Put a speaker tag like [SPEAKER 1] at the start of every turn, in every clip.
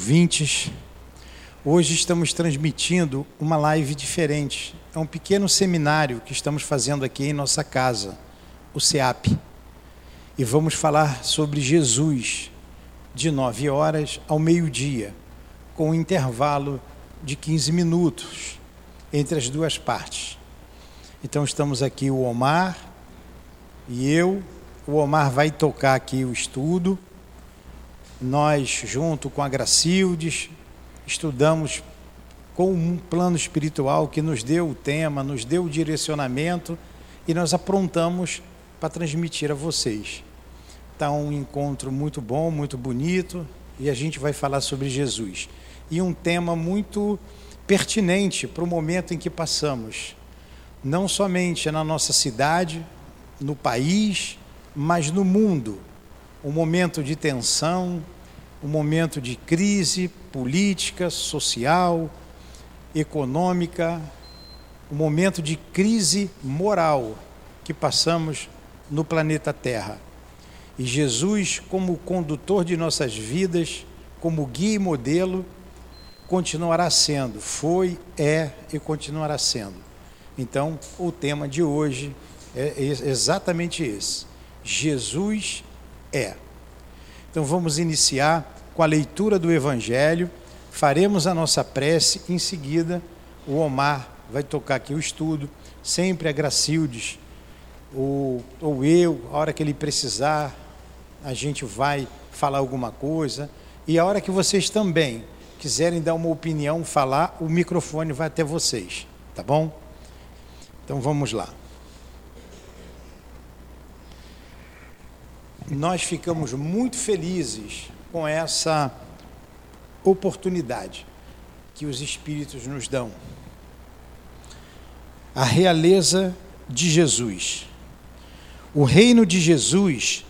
[SPEAKER 1] ouvintes. Hoje estamos transmitindo uma live diferente. É um pequeno seminário que estamos fazendo aqui em nossa casa, o CEAP. E vamos falar sobre Jesus, de 9 horas ao meio-dia, com um intervalo de 15 minutos entre as duas partes. Então estamos aqui o Omar e eu. O Omar vai tocar aqui o estudo nós, junto com a Gracildes, estudamos com um plano espiritual que nos deu o tema, nos deu o direcionamento e nós aprontamos para transmitir a vocês. Está um encontro muito bom, muito bonito e a gente vai falar sobre Jesus. E um tema muito pertinente para o momento em que passamos, não somente na nossa cidade, no país, mas no mundo um momento de tensão, um momento de crise política, social, econômica, um momento de crise moral que passamos no planeta Terra. E Jesus, como condutor de nossas vidas, como guia e modelo, continuará sendo, foi, é e continuará sendo. Então, o tema de hoje é exatamente esse: Jesus é. Então vamos iniciar com a leitura do Evangelho, faremos a nossa prece, em seguida o Omar vai tocar aqui o estudo, sempre a Gracildes, ou, ou eu, a hora que ele precisar, a gente vai falar alguma coisa, e a hora que vocês também quiserem dar uma opinião, falar, o microfone vai até vocês, tá bom? Então vamos lá. Nós ficamos muito felizes com essa oportunidade que os Espíritos nos dão. A realeza de Jesus. O reino de Jesus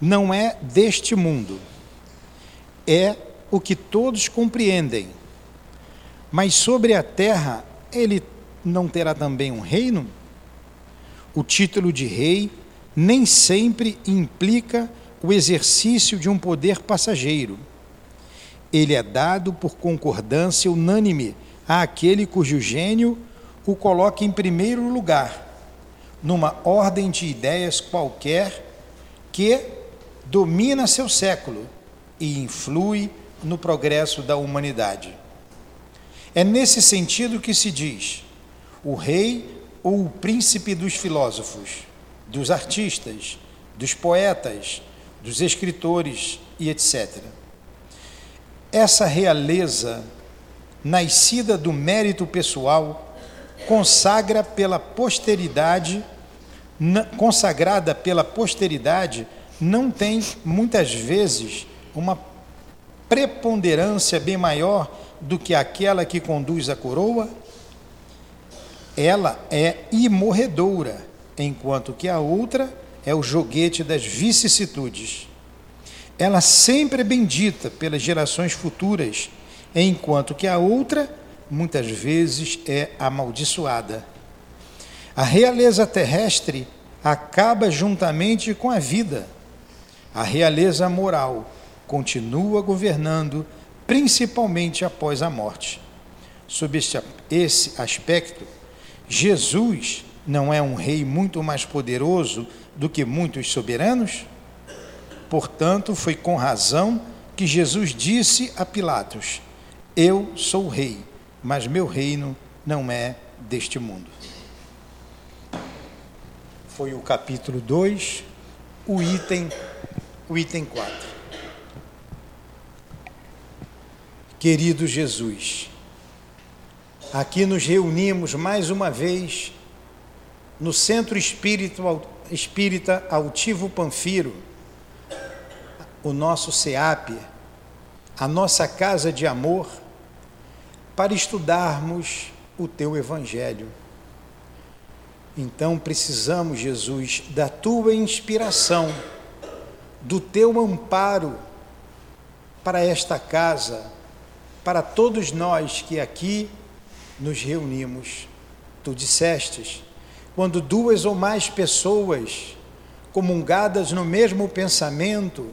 [SPEAKER 1] não é deste mundo, é o que todos compreendem. Mas sobre a terra, ele não terá também um reino? O título de rei nem sempre implica o exercício de um poder passageiro. Ele é dado por concordância unânime àquele cujo gênio o coloca em primeiro lugar, numa ordem de ideias qualquer que domina seu século e influi no progresso da humanidade. É nesse sentido que se diz: o rei ou o príncipe dos filósofos dos artistas, dos poetas, dos escritores e etc. Essa realeza, nascida do mérito pessoal, consagra pela posteridade, consagrada pela posteridade, não tem muitas vezes uma preponderância bem maior do que aquela que conduz a coroa? Ela é imorredoura enquanto que a outra é o joguete das vicissitudes. Ela sempre é bendita pelas gerações futuras, enquanto que a outra muitas vezes é amaldiçoada. A realeza terrestre acaba juntamente com a vida. A realeza moral continua governando, principalmente após a morte. Sob esse aspecto, Jesus não é um rei muito mais poderoso do que muitos soberanos? Portanto, foi com razão que Jesus disse a Pilatos: Eu sou rei, mas meu reino não é deste mundo. Foi o capítulo 2, o item, o item 4. Querido Jesus, aqui nos reunimos mais uma vez no Centro Espírita Altivo Panfiro, o nosso SEAP, a nossa casa de amor, para estudarmos o teu Evangelho. Então precisamos, Jesus, da tua inspiração, do teu amparo para esta casa, para todos nós que aqui nos reunimos. Tu dissestes quando duas ou mais pessoas comungadas no mesmo pensamento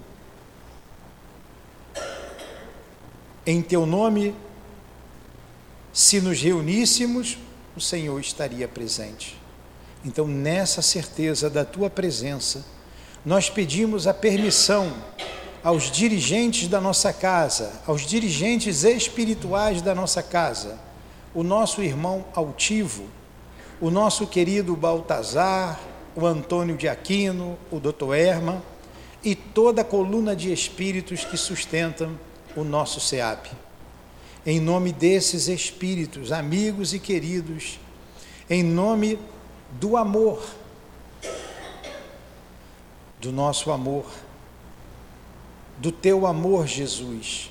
[SPEAKER 1] Em teu nome, se nos reuníssemos, o Senhor estaria presente. Então, nessa certeza da tua presença, nós pedimos a permissão aos dirigentes da nossa casa, aos dirigentes espirituais da nossa casa, o nosso irmão altivo, o nosso querido Baltazar, o Antônio de Aquino, o doutor Erma e toda a coluna de espíritos que sustentam o nosso SEAP. Em nome desses espíritos, amigos e queridos, em nome do amor, do nosso amor, do teu amor, Jesus,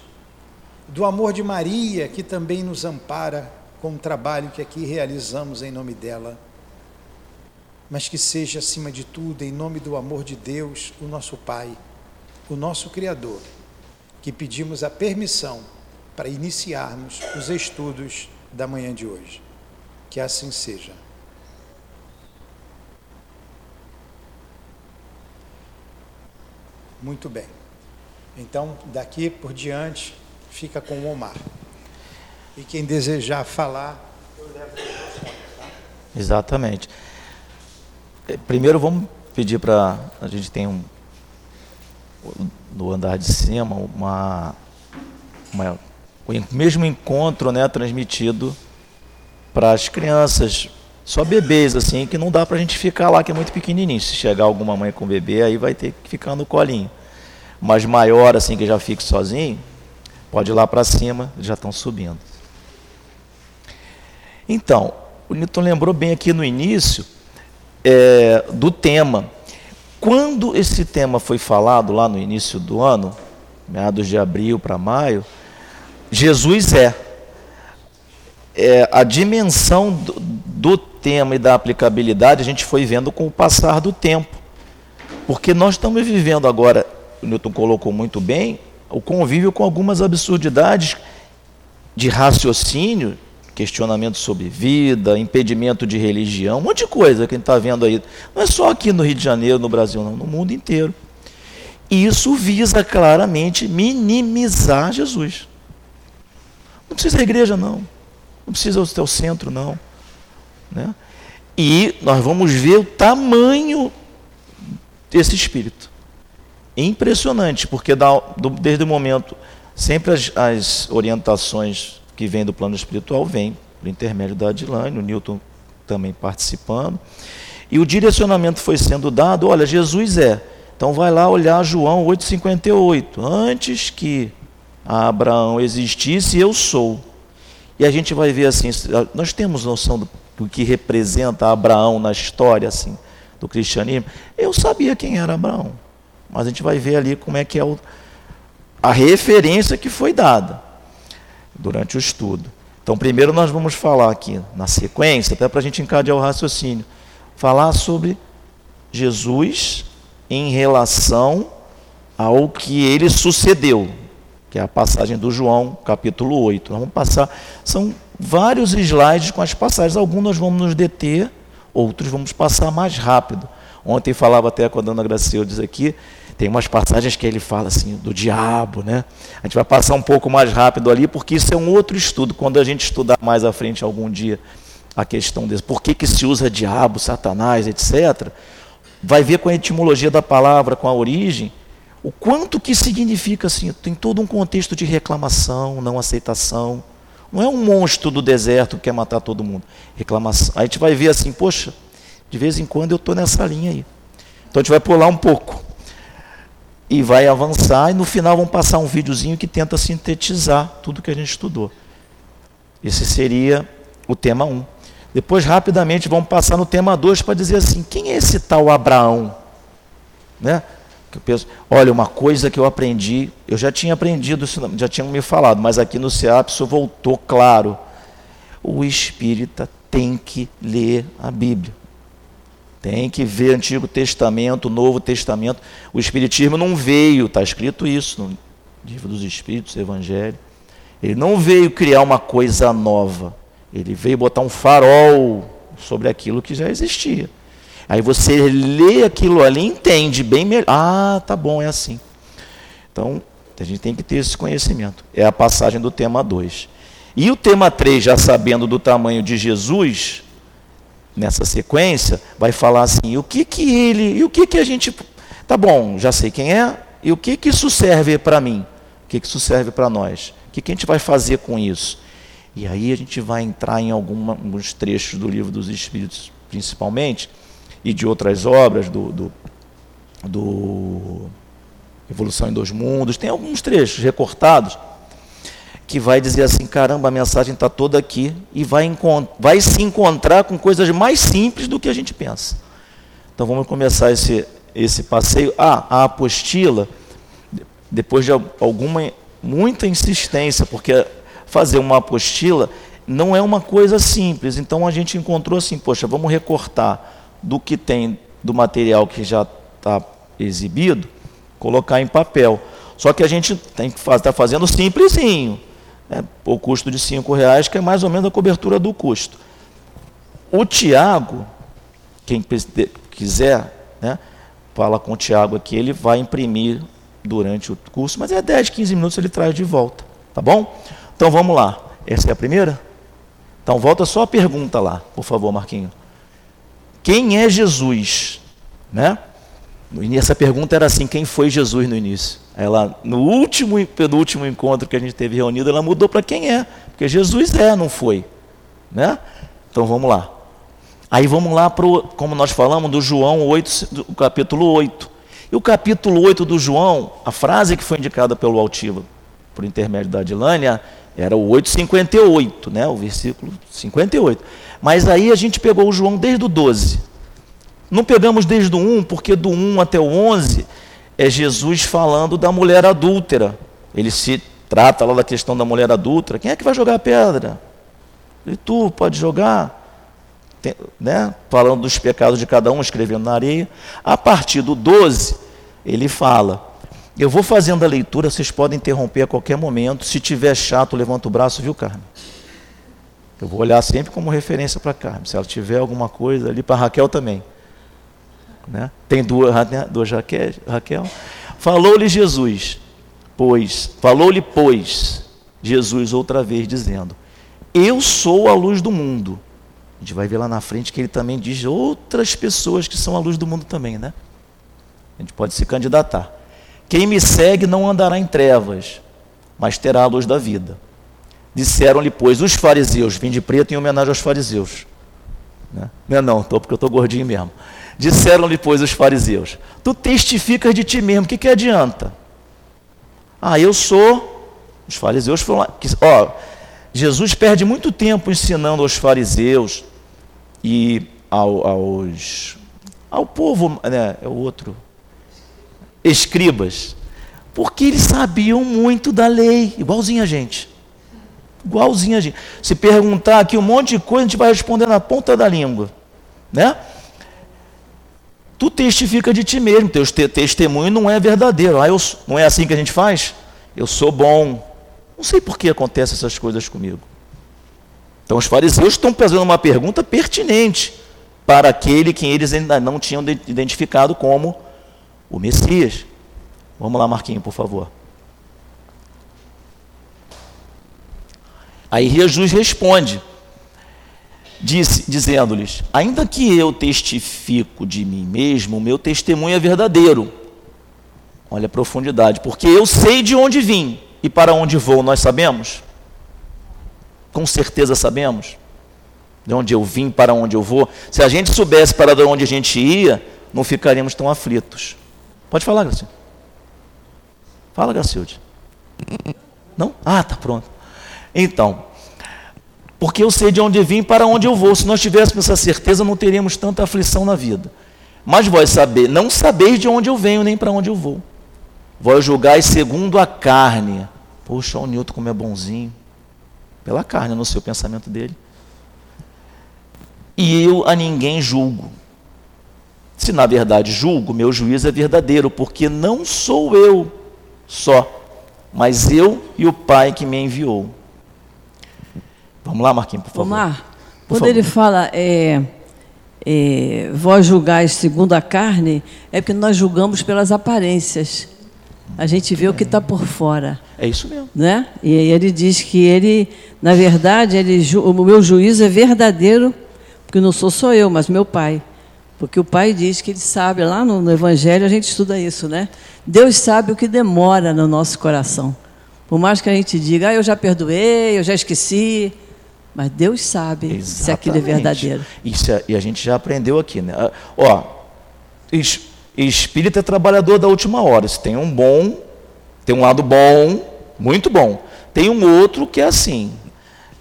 [SPEAKER 1] do amor de Maria, que também nos ampara com o trabalho que aqui realizamos em nome dela, mas que seja, acima de tudo, em nome do amor de Deus, o nosso Pai, o nosso Criador, que pedimos a permissão para iniciarmos os estudos da manhã de hoje. Que assim seja. Muito bem. Então, daqui por diante, fica com o Omar. E quem desejar falar, eu levo
[SPEAKER 2] tá? Exatamente. É, primeiro vamos pedir para a gente tem um no andar de cima uma, uma o mesmo encontro, né, transmitido para as crianças, só bebês assim, que não dá para a gente ficar lá que é muito pequenininho. Se chegar alguma mãe com bebê, aí vai ter que ficar no colinho. Mas maior assim que já fique sozinho, pode ir lá para cima, já estão subindo. Então, o Newton lembrou bem aqui no início é, do tema. Quando esse tema foi falado lá no início do ano, meados de abril para maio, Jesus é. é a dimensão do, do tema e da aplicabilidade a gente foi vendo com o passar do tempo. Porque nós estamos vivendo agora, o Newton colocou muito bem, o convívio com algumas absurdidades de raciocínio questionamento sobre vida, impedimento de religião, um monte de coisa que a gente está vendo aí. Não é só aqui no Rio de Janeiro, no Brasil, não, no mundo inteiro. E isso visa claramente minimizar Jesus. Não precisa da igreja, não. Não precisa do teu centro, não. Né? E nós vamos ver o tamanho desse espírito. Impressionante, porque desde o momento, sempre as, as orientações que vem do plano espiritual vem por intermédio da Adilane, o Newton também participando. E o direcionamento foi sendo dado, olha, Jesus é. Então vai lá olhar João 8:58, antes que Abraão existisse, eu sou. E a gente vai ver assim, nós temos noção do, que representa Abraão na história assim do cristianismo. Eu sabia quem era Abraão, mas a gente vai ver ali como é que é o, a referência que foi dada durante o estudo. Então, primeiro nós vamos falar aqui, na sequência, até para a gente encadear o raciocínio, falar sobre Jesus em relação ao que ele sucedeu, que é a passagem do João, capítulo 8. Nós vamos passar, são vários slides com as passagens, alguns nós vamos nos deter, outros vamos passar mais rápido. Ontem falava até com a dona Gracildes aqui, tem umas passagens que ele fala assim, do diabo, né? A gente vai passar um pouco mais rápido ali, porque isso é um outro estudo. Quando a gente estudar mais à frente algum dia a questão desse, por que, que se usa diabo, satanás, etc., vai ver com a etimologia da palavra, com a origem, o quanto que significa assim, tem todo um contexto de reclamação, não aceitação. Não é um monstro do deserto que quer matar todo mundo. Reclamação. A gente vai ver assim, poxa, de vez em quando eu estou nessa linha aí. Então a gente vai pular um pouco e vai avançar e no final vamos passar um videozinho que tenta sintetizar tudo que a gente estudou. Esse seria o tema 1. Depois, rapidamente, vamos passar no tema 2 para dizer assim: quem é esse tal Abraão? Né? Que eu penso, olha, uma coisa que eu aprendi, eu já tinha aprendido, já tinham me falado, mas aqui no CEAP isso voltou claro. O espírita tem que ler a Bíblia. Tem que ver Antigo Testamento, Novo Testamento. O Espiritismo não veio, está escrito isso no Livro dos Espíritos, Evangelho. Ele não veio criar uma coisa nova. Ele veio botar um farol sobre aquilo que já existia. Aí você lê aquilo ali entende bem melhor. Ah, tá bom, é assim. Então, A gente tem que ter esse conhecimento. É a passagem do tema 2. E o tema 3, já sabendo do tamanho de Jesus, nessa sequência, vai falar assim: o que que ele, e o que que a gente. Tá bom, já sei quem é, e o que que isso serve para mim? O que que isso serve para nós? O que, que a gente vai fazer com isso? E aí a gente vai entrar em alguma, alguns trechos do livro dos Espíritos, principalmente, e de outras obras do, do, do Evolução em Dois Mundos. Tem alguns trechos recortados que vai dizer assim: caramba, a mensagem está toda aqui e vai, vai se encontrar com coisas mais simples do que a gente pensa. Então vamos começar esse, esse passeio. Ah, a apostila, depois de alguma muita insistência, porque fazer uma apostila não é uma coisa simples. Então a gente encontrou assim, poxa, vamos recortar do que tem do material que já está exibido, colocar em papel. Só que a gente tem que estar tá fazendo simplesinho. Né? O custo de cinco reais, que é mais ou menos a cobertura do custo. O Tiago, quem quiser, né, fala com o Tiago aqui, ele vai imprimir durante o curso, mas é 10, 15 minutos ele traz de volta, tá bom? Então vamos lá. Essa é a primeira? Então volta só a pergunta lá, por favor, Marquinho. Quem é Jesus? Né? Essa pergunta era assim: quem foi Jesus no início? Ela, no último penúltimo encontro que a gente teve reunido, ela mudou para quem é, porque Jesus é, não foi, né? Então vamos lá. Aí vamos lá para como nós falamos do João 8, do capítulo 8. E o capítulo 8 do João, a frase que foi indicada pelo Altivo, por intermédio da Adilânia, era o 858, né? o versículo 58. Mas aí a gente pegou o João desde o 12. Não pegamos desde o 1, porque do 1 até o 11 é Jesus falando da mulher adúltera. Ele se trata lá da questão da mulher adúltera. Quem é que vai jogar a pedra? E tu pode jogar? Tem, né? Falando dos pecados de cada um, escrevendo na areia. A partir do 12, ele fala. Eu vou fazendo a leitura, vocês podem interromper a qualquer momento. Se tiver chato, levanta o braço, viu, Carmen? Eu vou olhar sempre como referência para Carmen. Se ela tiver alguma coisa ali, para Raquel também. Né? Tem duas, duas Raquel. Raquel. Falou-lhe Jesus, pois, falou-lhe, pois, Jesus outra vez, dizendo: Eu sou a luz do mundo. A gente vai ver lá na frente que ele também diz outras pessoas que são a luz do mundo também, né? A gente pode se candidatar. Quem me segue não andará em trevas, mas terá a luz da vida. Disseram-lhe, pois, os fariseus, vim de preto em homenagem aos fariseus. Né? Não, é não, tô, porque eu estou gordinho mesmo. Disseram-lhe, pois, os fariseus: Tu testificas de ti mesmo, o que, que adianta? Ah, eu sou. Os fariseus foram lá. Ó, Jesus perde muito tempo ensinando aos fariseus e ao, aos, ao povo, né, é o outro, escribas, porque eles sabiam muito da lei, igualzinho a gente. Igualzinho a gente. Se perguntar aqui um monte de coisa, a gente vai responder na ponta da língua. Né? Tu testifica de ti mesmo, teu testemunho não é verdadeiro. Ah, eu, não é assim que a gente faz? Eu sou bom. Não sei por que acontecem essas coisas comigo. Então os fariseus estão fazendo uma pergunta pertinente para aquele que eles ainda não tinham identificado como o Messias. Vamos lá, Marquinho, por favor. Aí Jesus responde, dizendo-lhes: Ainda que eu testifico de mim mesmo, o meu testemunho é verdadeiro. Olha a profundidade, porque eu sei de onde vim e para onde vou, nós sabemos? Com certeza sabemos. De onde eu vim, para onde eu vou. Se a gente soubesse para onde a gente ia, não ficaríamos tão aflitos. Pode falar, Gracilde. Fala, Gracilde. Não? Ah, tá pronto. Então, porque eu sei de onde vim para onde eu vou. Se nós tivéssemos essa certeza, não teríamos tanta aflição na vida. Mas vós saber, não sabeis de onde eu venho nem para onde eu vou. Vós julgais segundo a carne. Poxa, o Newton como é bonzinho. Pela carne, no seu pensamento dele. E eu a ninguém julgo. Se na verdade julgo, meu juízo é verdadeiro, porque não sou eu só, mas eu e o Pai que me enviou. Vamos lá, Marquinhos, por favor.
[SPEAKER 3] Omar, por quando favor. ele fala, é, é, vós julgais segundo a carne, é porque nós julgamos pelas aparências. a gente vê o que está por fora.
[SPEAKER 2] É isso mesmo.
[SPEAKER 3] Né? E aí ele diz que ele, na verdade, ele, o meu juízo é verdadeiro, porque não sou só eu, mas meu pai. Porque o pai diz que ele sabe, lá no, no Evangelho a gente estuda isso, né? Deus sabe o que demora no nosso coração. Por mais que a gente diga, ah, eu já perdoei, eu já esqueci, mas Deus sabe Exatamente. se aquilo é verdadeiro.
[SPEAKER 2] Isso é, e a gente já aprendeu aqui, né? Ó, espírito é trabalhador da última hora. Se tem um bom, tem um lado bom, muito bom. Tem um outro que é assim.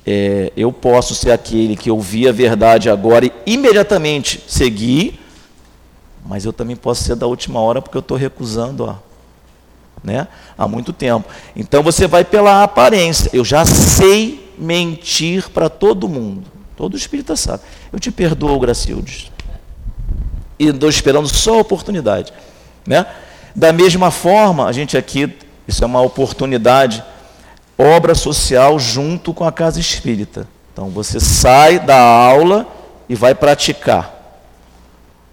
[SPEAKER 2] É, eu posso ser aquele que ouvi a verdade agora e imediatamente seguir, mas eu também posso ser da última hora porque eu estou recusando ó, né, há muito tempo. Então você vai pela aparência. Eu já sei mentir para todo mundo. Todo espírita sabe. Eu te perdoo, Gracildes e estou esperando só a oportunidade. Né? Da mesma forma, a gente aqui, isso é uma oportunidade, obra social junto com a casa espírita. Então você sai da aula e vai praticar.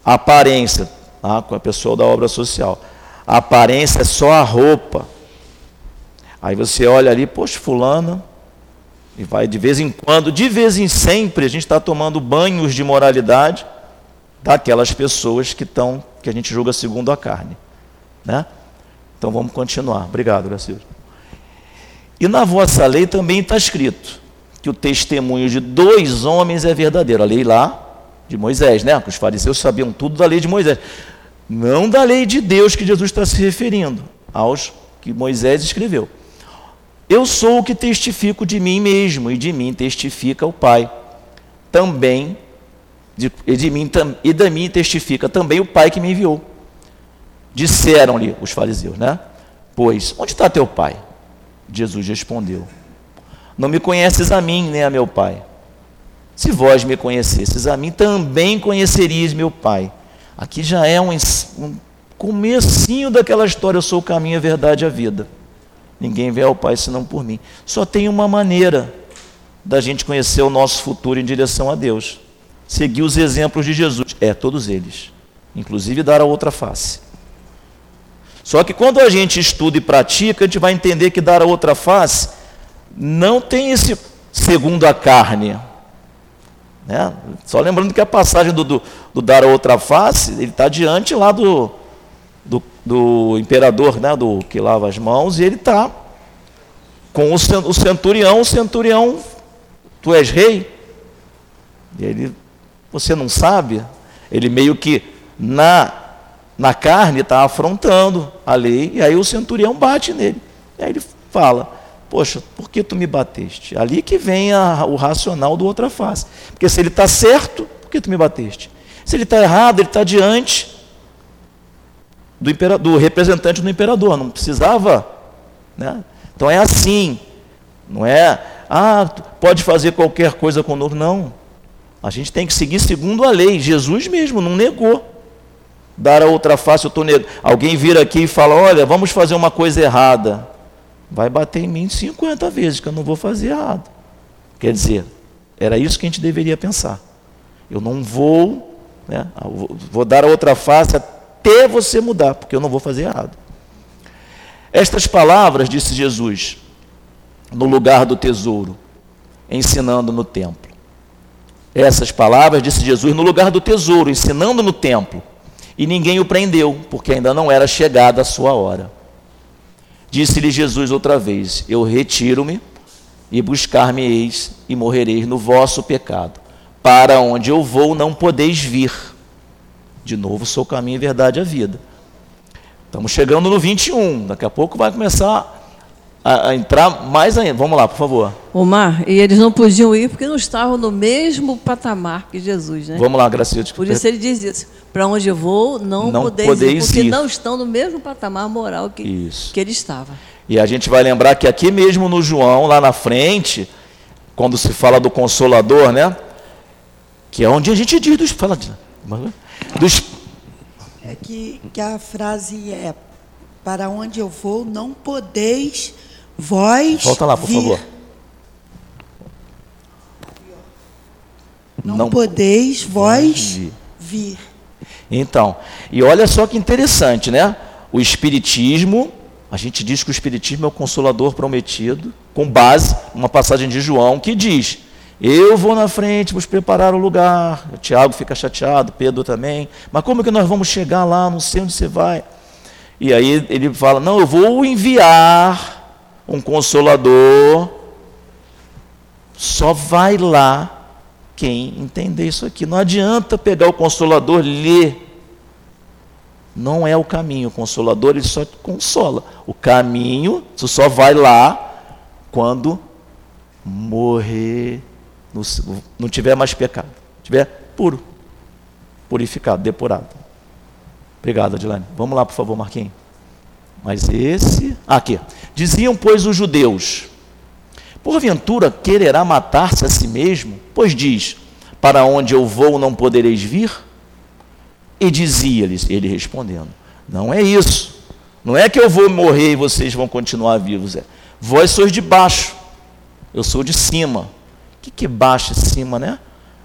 [SPEAKER 2] A aparência, tá? com a pessoa da obra social. A aparência é só a roupa. Aí você olha ali, poxa, fulana, e vai de vez em quando, de vez em sempre, a gente está tomando banhos de moralidade daquelas pessoas que estão, que a gente julga segundo a carne. Né? Então vamos continuar. Obrigado, Gracildo. E na vossa lei também está escrito que o testemunho de dois homens é verdadeiro. A lei lá de Moisés, né? Que os fariseus sabiam tudo da lei de Moisés. Não da lei de Deus que Jesus está se referindo, aos que Moisés escreveu. Eu sou o que testifico de mim mesmo, e de mim testifica o Pai. Também de, e, de mim, e da mim testifica também o Pai que me enviou. Disseram-lhe os fariseus, né? Pois, onde está teu Pai? Jesus respondeu: Não me conheces a mim, nem a meu Pai. Se vós me conhecesses a mim, também conheceríeis meu Pai. Aqui já é um, um comecinho daquela história, eu sou o caminho, a verdade e a vida. Ninguém vê ao Pai senão por mim. Só tem uma maneira da gente conhecer o nosso futuro em direção a Deus seguir os exemplos de Jesus. É, todos eles. Inclusive dar a outra face. Só que quando a gente estuda e pratica, a gente vai entender que dar a outra face não tem esse segundo a carne. Né? Só lembrando que a passagem do, do, do dar a outra face, ele está diante lá do, do, do, imperador, né? do que lava as mãos, e ele está com o, o centurião, o centurião, tu és rei. E ele você não sabe? Ele meio que na, na carne está afrontando a lei, e aí o centurião bate nele. E aí ele fala: Poxa, por que tu me bateste? Ali que vem a, o racional do outra face. Porque se ele está certo, por que tu me bateste? Se ele está errado, ele está diante do, do representante do imperador, não precisava. Né? Então é assim, não é, ah, pode fazer qualquer coisa conosco, não. A gente tem que seguir segundo a lei. Jesus mesmo não negou. Dar a outra face, eu estou negando. Alguém vira aqui e fala: Olha, vamos fazer uma coisa errada. Vai bater em mim 50 vezes, que eu não vou fazer errado. Quer dizer, era isso que a gente deveria pensar. Eu não vou, né, vou dar a outra face até você mudar, porque eu não vou fazer errado. Estas palavras, disse Jesus, no lugar do tesouro, ensinando no templo. Essas palavras disse Jesus no lugar do tesouro, ensinando no templo. E ninguém o prendeu, porque ainda não era chegada a sua hora. Disse-lhe Jesus outra vez: Eu retiro-me e buscar-me-eis e morrereis no vosso pecado. Para onde eu vou não podeis vir. De novo, sou o caminho, a verdade e a vida. Estamos chegando no 21. Daqui a pouco vai começar a, a, entrar mais ainda. Vamos lá, por favor.
[SPEAKER 3] Omar, e eles não podiam ir porque não estavam no mesmo patamar que Jesus, né?
[SPEAKER 2] Vamos lá, Graciela.
[SPEAKER 3] Por isso ele diz isso. Para onde eu vou, não, não podeis, podeis ir, porque ir. não estão no mesmo patamar moral que, isso. que ele estava.
[SPEAKER 2] E a gente vai lembrar que aqui mesmo no João, lá na frente, quando se fala do Consolador, né? Que é onde a gente diz dos. Fala, dos
[SPEAKER 4] é que, que a frase é: Para onde eu vou, não podeis Vós.
[SPEAKER 2] Volta lá, por vir. favor.
[SPEAKER 4] Não, Não podeis vós vir. vir.
[SPEAKER 2] Então, e olha só que interessante, né? O Espiritismo, A gente diz que o Espiritismo é o consolador prometido, com base numa passagem de João que diz: Eu vou na frente, vos preparar o lugar. O Tiago fica chateado, Pedro também. Mas como que nós vamos chegar lá? Não sei onde você vai. E aí ele fala: Não, eu vou enviar um consolador. Só vai lá quem entender isso aqui. Não adianta pegar o consolador, ler não é o caminho. O consolador ele só consola. O caminho, você só vai lá quando morrer, não tiver mais pecado, tiver puro, purificado, depurado. Obrigado, Adilane. Vamos lá, por favor, Marquinhos. Mas esse. Aqui. Diziam, pois, os judeus: Porventura quererá matar-se a si mesmo? Pois diz: Para onde eu vou não podereis vir? E dizia-lhes, ele respondendo: Não é isso. Não é que eu vou morrer e vocês vão continuar vivos. É, vós sois de baixo, eu sou de cima. Que, que é baixo e cima, né?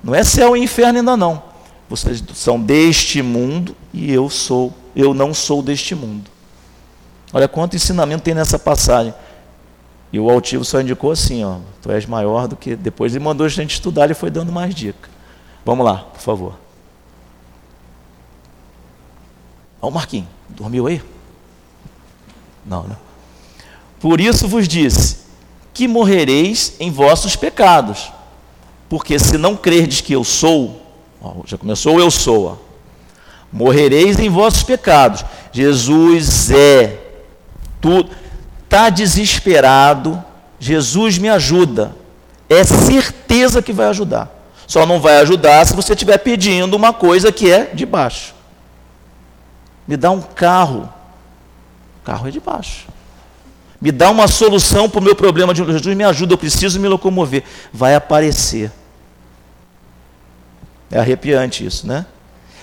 [SPEAKER 2] Não é céu e inferno ainda não. Vocês são deste mundo e eu sou, eu não sou deste mundo. Olha quanto ensinamento tem nessa passagem. E o altivo só indicou assim, ó, tu és maior do que. Depois ele mandou a gente estudar, e foi dando mais dica. Vamos lá, por favor. O Marquinhos, dormiu aí? Não, né? Por isso vos disse que morrereis em vossos pecados. Porque se não crerdes que eu sou, ó, já começou o eu sou, ó, morrereis em vossos pecados. Jesus é tudo. Está desesperado, Jesus me ajuda. É certeza que vai ajudar. Só não vai ajudar se você estiver pedindo uma coisa que é de baixo me dá um carro. O carro é de baixo. Me dá uma solução para o meu problema. De Jesus me ajuda, eu preciso me locomover. Vai aparecer. É arrepiante isso, né?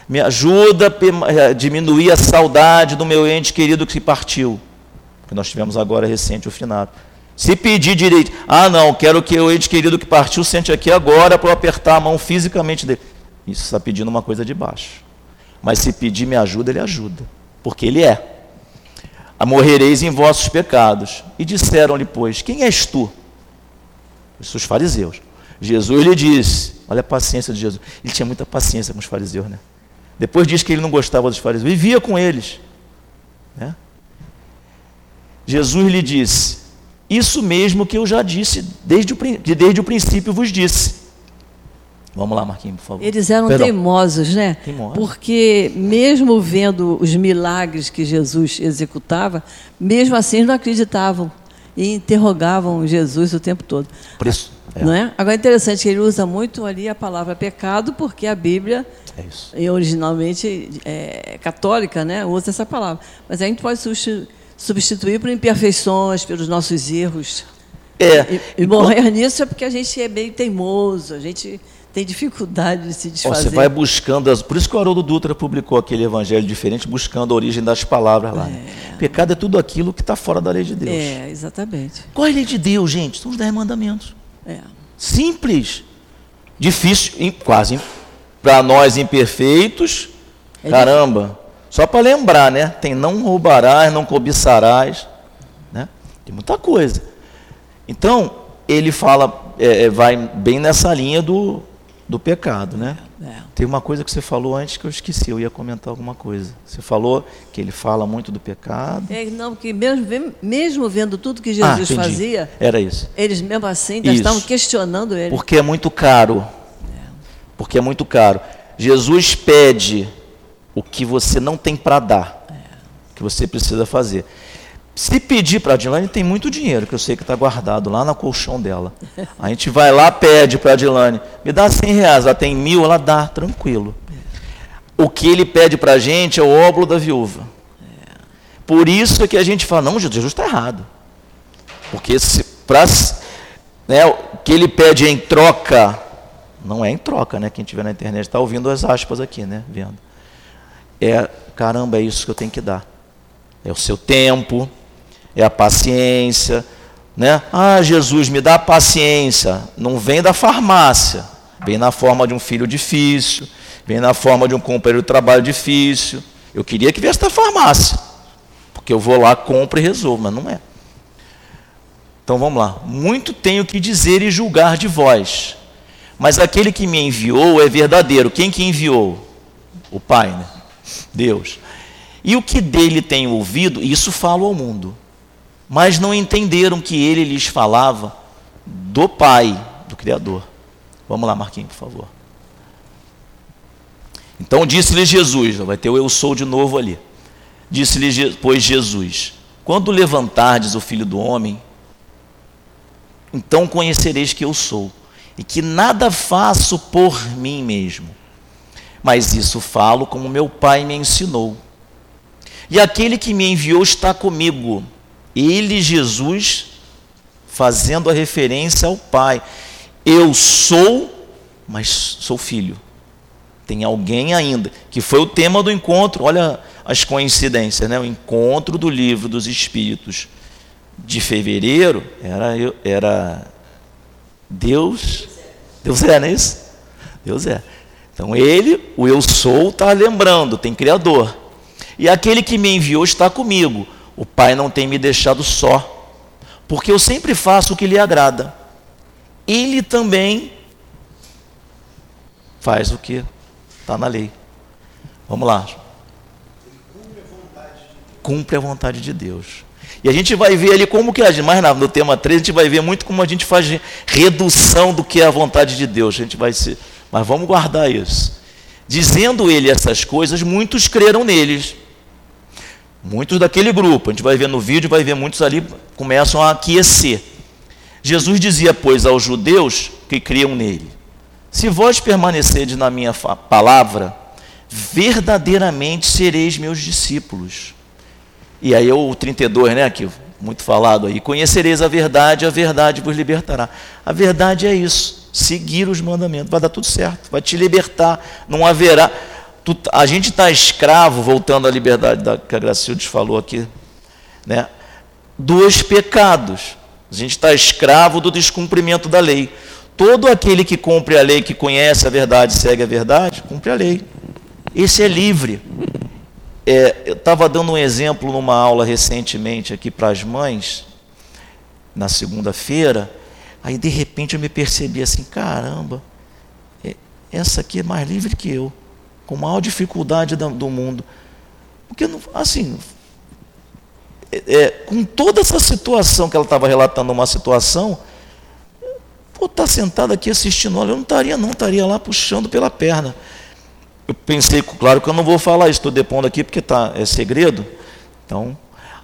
[SPEAKER 2] Me ajuda a eh, diminuir a saudade do meu ente querido que partiu. Que nós tivemos agora recente, o finado. Se pedir direito, ah não, quero que o ente querido que partiu sente aqui agora para eu apertar a mão fisicamente dele. Isso está pedindo uma coisa de baixo. Mas se pedir me ajuda, ele ajuda, porque ele é. Morrereis em vossos pecados. E disseram-lhe, pois, quem és tu? Os fariseus. Jesus lhe disse, olha a paciência de Jesus. Ele tinha muita paciência com os fariseus, né? Depois diz que ele não gostava dos fariseus, vivia com eles. Né? Jesus lhe disse: Isso mesmo que eu já disse, desde o, desde o princípio vos disse. Vamos lá, Marquinhos, por favor.
[SPEAKER 3] Eles eram Perdão. teimosos, né? Teimosos. Porque mesmo vendo os milagres que Jesus executava, mesmo assim não acreditavam e interrogavam Jesus o tempo todo.
[SPEAKER 2] Por isso.
[SPEAKER 3] É. Não é? Agora é interessante que ele usa muito ali a palavra pecado, porque a Bíblia, é originalmente é, católica, né, usa essa palavra. Mas a gente pode substituir por imperfeições, pelos nossos erros.
[SPEAKER 2] É.
[SPEAKER 3] E, e morrer nisso é porque a gente é meio teimoso, a gente tem dificuldade de se desfazer.
[SPEAKER 2] Você vai buscando, as... por isso que o Haroldo Dutra publicou aquele evangelho diferente, buscando a origem das palavras lá. É. Pecado é tudo aquilo que está fora da lei de Deus.
[SPEAKER 3] É, exatamente.
[SPEAKER 2] Qual é a lei de Deus, gente? São os dez mandamentos.
[SPEAKER 3] É.
[SPEAKER 2] Simples. Difícil, quase para nós imperfeitos. É caramba. Só para lembrar, né? Tem não roubarás, não cobiçarás. Né? Tem muita coisa. Então, ele fala, é, é vai bem nessa linha do do pecado, né? É. Tem uma coisa que você falou antes que eu esqueci, eu ia comentar alguma coisa. Você falou que ele fala muito do pecado.
[SPEAKER 3] É, não, que mesmo, mesmo vendo tudo que Jesus ah, fazia,
[SPEAKER 2] era isso.
[SPEAKER 3] Eles mesmo assim ainda estavam questionando ele.
[SPEAKER 2] Porque é muito caro. É. Porque é muito caro. Jesus pede o que você não tem para dar, é. que você precisa fazer. Se pedir para a Adilane, tem muito dinheiro, que eu sei que está guardado lá na colchão dela. A gente vai lá, pede para a Adilane, me dá 100 reais, ela tem mil, ela dá, tranquilo. O que ele pede para a gente é o óbolo da viúva. Por isso é que a gente fala, não, Jesus está errado. Porque se, pra, né, o que ele pede em troca, não é em troca, né? Quem estiver na internet está ouvindo as aspas aqui, né? Vendo. É, caramba, é isso que eu tenho que dar. É o seu tempo, é a paciência, né? Ah, Jesus, me dá paciência. Não vem da farmácia, vem na forma de um filho difícil, vem na forma de um companheiro de trabalho difícil. Eu queria que viesse da farmácia, Porque eu vou lá, compro e resolvo, mas não é. Então vamos lá. Muito tenho que dizer e julgar de vós, mas aquele que me enviou é verdadeiro. Quem que enviou? O Pai, né? Deus. E o que dele tenho ouvido, isso falo ao mundo. Mas não entenderam que ele lhes falava do Pai, do Criador. Vamos lá, Marquinhos, por favor. Então disse-lhe Jesus, vai ter o eu sou de novo ali. Disse-lhe, pois, Jesus: Quando levantardes o filho do homem, então conhecereis que eu sou, e que nada faço por mim mesmo, mas isso falo como meu Pai me ensinou. E aquele que me enviou está comigo, ele, Jesus, fazendo a referência ao Pai. Eu sou, mas sou filho. Tem alguém ainda, que foi o tema do encontro, olha as coincidências, né? O encontro do livro dos Espíritos de fevereiro era, era Deus. Deus é, não é isso? Deus é. Então ele, o eu sou, está lembrando, tem Criador. E aquele que me enviou está comigo. O Pai não tem me deixado só, porque eu sempre faço o que lhe agrada. Ele também faz o que está na lei. Vamos lá cumpre a vontade de Deus. E a gente vai ver ali como que a gente, mais no tema 3, a gente vai ver muito como a gente faz redução do que é a vontade de Deus. A gente vai se, mas vamos guardar isso. Dizendo ele essas coisas, muitos creram neles. Muitos daquele grupo, a gente vai ver no vídeo, vai ver muitos ali começam a aquecer. Jesus dizia, pois, aos judeus que criam nele: Se vós permanecerdes na minha palavra, verdadeiramente sereis meus discípulos e aí o 32, né, que muito falado aí, conhecereis a verdade, a verdade vos libertará. A verdade é isso, seguir os mandamentos, vai dar tudo certo, vai te libertar, não haverá. Tu, a gente está escravo, voltando à liberdade da, que a Gracildes falou aqui, né, dos pecados. A gente está escravo do descumprimento da lei. Todo aquele que cumpre a lei, que conhece a verdade, segue a verdade, cumpre a lei. Esse é livre. É, eu estava dando um exemplo numa aula recentemente aqui para as mães, na segunda-feira, aí de repente eu me percebi assim: caramba, é, essa aqui é mais livre que eu, com maior dificuldade do mundo. Porque, assim, é, é, com toda essa situação que ela estava relatando, uma situação, pô, estar tá sentada aqui assistindo, olha, eu não estaria, não, estaria lá puxando pela perna eu pensei, claro que eu não vou falar isso, estou depondo aqui porque tá, é segredo. Então,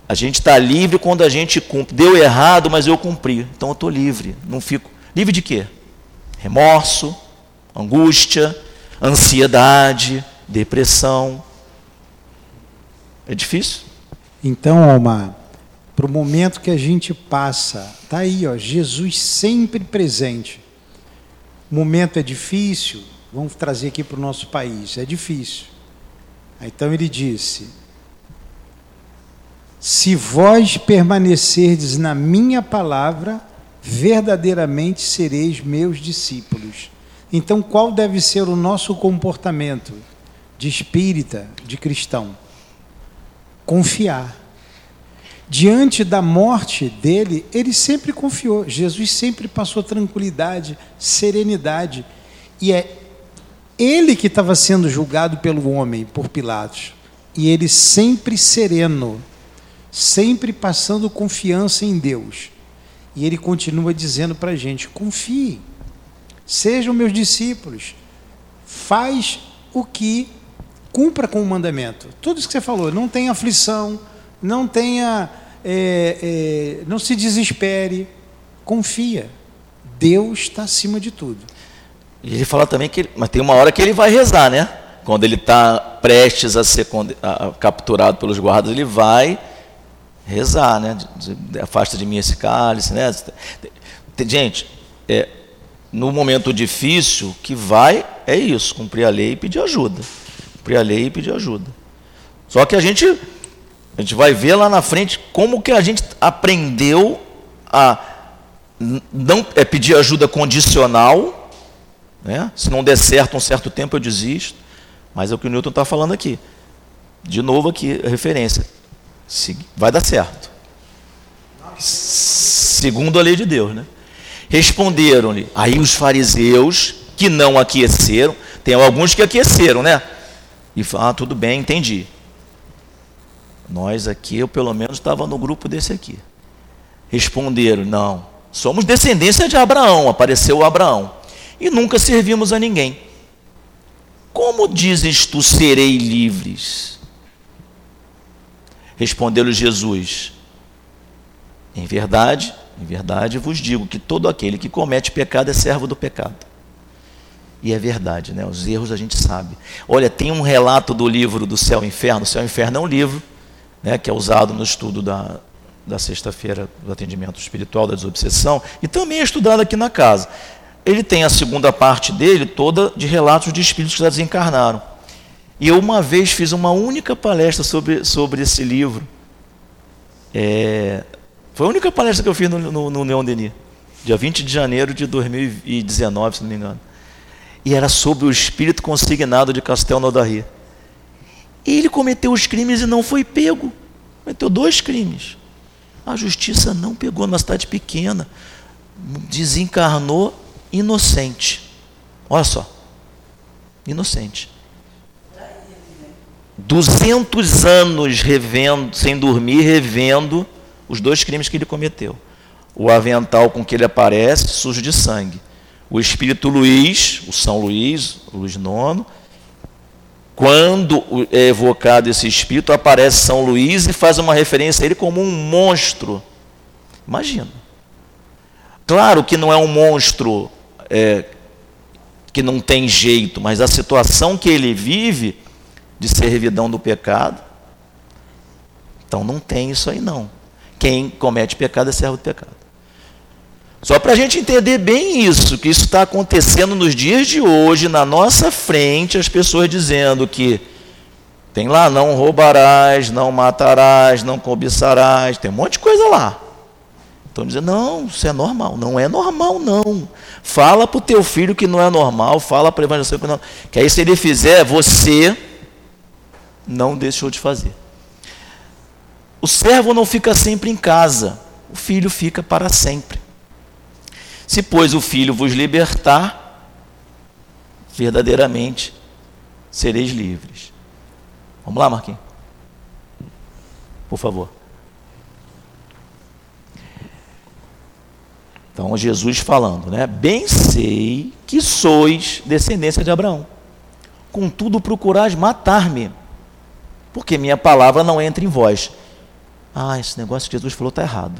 [SPEAKER 2] a gente está livre quando a gente cumpre. Deu errado, mas eu cumpri. Então eu estou livre. Não fico. Livre de quê? Remorso, angústia, ansiedade, depressão. É difícil?
[SPEAKER 1] Então, Alma, para o momento que a gente passa, está aí, ó, Jesus sempre presente. O momento é difícil, Vamos trazer aqui para o nosso país. É difícil. Então ele disse: Se vós permanecerdes na minha palavra, verdadeiramente sereis meus discípulos. Então, qual deve ser o nosso comportamento de espírita, de cristão? Confiar. Diante da morte dele, ele sempre confiou. Jesus sempre passou tranquilidade, serenidade. E é ele que estava sendo julgado pelo homem, por Pilatos, e ele sempre sereno, sempre passando confiança em Deus. E ele continua dizendo para a gente: confie, sejam meus discípulos, faz o que cumpra com o mandamento. Tudo isso que você falou, não tenha aflição, não tenha, é, é, não se desespere, confia. Deus está acima de tudo.
[SPEAKER 2] E ele fala também que, mas tem uma hora que ele vai rezar, né? Quando ele está prestes a ser capturado pelos guardas, ele vai rezar, né? Afasta de mim esse cálice, né? Gente, é, no momento difícil, que vai é isso, cumprir a lei e pedir ajuda. Cumprir a lei e pedir ajuda. Só que a gente, a gente vai ver lá na frente como que a gente aprendeu a não é pedir ajuda condicional, né? Se não der certo um certo tempo, eu desisto. Mas é o que o Newton está falando aqui. De novo aqui, referência. Vai dar certo. Segundo a lei de Deus, né? Responderam-lhe, aí os fariseus que não aqueceram, tem alguns que aqueceram, né? E falaram, ah, tudo bem, entendi. Nós aqui, eu pelo menos estava no grupo desse aqui. Responderam, não, somos descendência de Abraão, apareceu Abraão. E nunca servimos a ninguém. Como dizes tu serei livres? Respondeu-lhe Jesus: Em verdade, em verdade vos digo que todo aquele que comete pecado é servo do pecado. E é verdade, né? Os erros a gente sabe. Olha, tem um relato do livro do Céu e Inferno. O Céu e Inferno é um livro né, que é usado no estudo da, da sexta-feira do atendimento espiritual, da desobsessão, e também é estudado aqui na casa. Ele tem a segunda parte dele toda de relatos de espíritos que já desencarnaram. E eu uma vez fiz uma única palestra sobre, sobre esse livro. É, foi a única palestra que eu fiz no, no, no Leon Denis, dia 20 de janeiro de 2019, se não me engano. E era sobre o espírito consignado de Castel Nodarri. Ele cometeu os crimes e não foi pego. Cometeu dois crimes. A justiça não pegou numa cidade pequena. Desencarnou inocente. Olha só. Inocente. 200 anos revendo, sem dormir, revendo os dois crimes que ele cometeu. O avental com que ele aparece, sujo de sangue. O espírito Luís, o São Luís, Luís IX, quando é evocado esse espírito, aparece São Luís e faz uma referência a ele como um monstro. Imagina. Claro que não é um monstro é, que não tem jeito, mas a situação que ele vive de servidão do pecado, então não tem isso aí não. Quem comete pecado é servo do pecado. Só para a gente entender bem isso, que isso está acontecendo nos dias de hoje, na nossa frente, as pessoas dizendo que tem lá, não roubarás, não matarás, não cobiçarás, tem um monte de coisa lá. Estão dizendo, não, isso é normal. Não é normal, não. Fala para o teu filho que não é normal, fala para o evangelho que não. Que aí se ele fizer, você não deixou de fazer. O servo não fica sempre em casa, o filho fica para sempre. Se, pois, o filho vos libertar, verdadeiramente sereis livres. Vamos lá, Marquinhos? Por favor. Então, Jesus falando, né? Bem sei que sois descendência de Abraão. Contudo, procurais matar-me, porque minha palavra não entra em vós. Ah, esse negócio que Jesus falou está errado.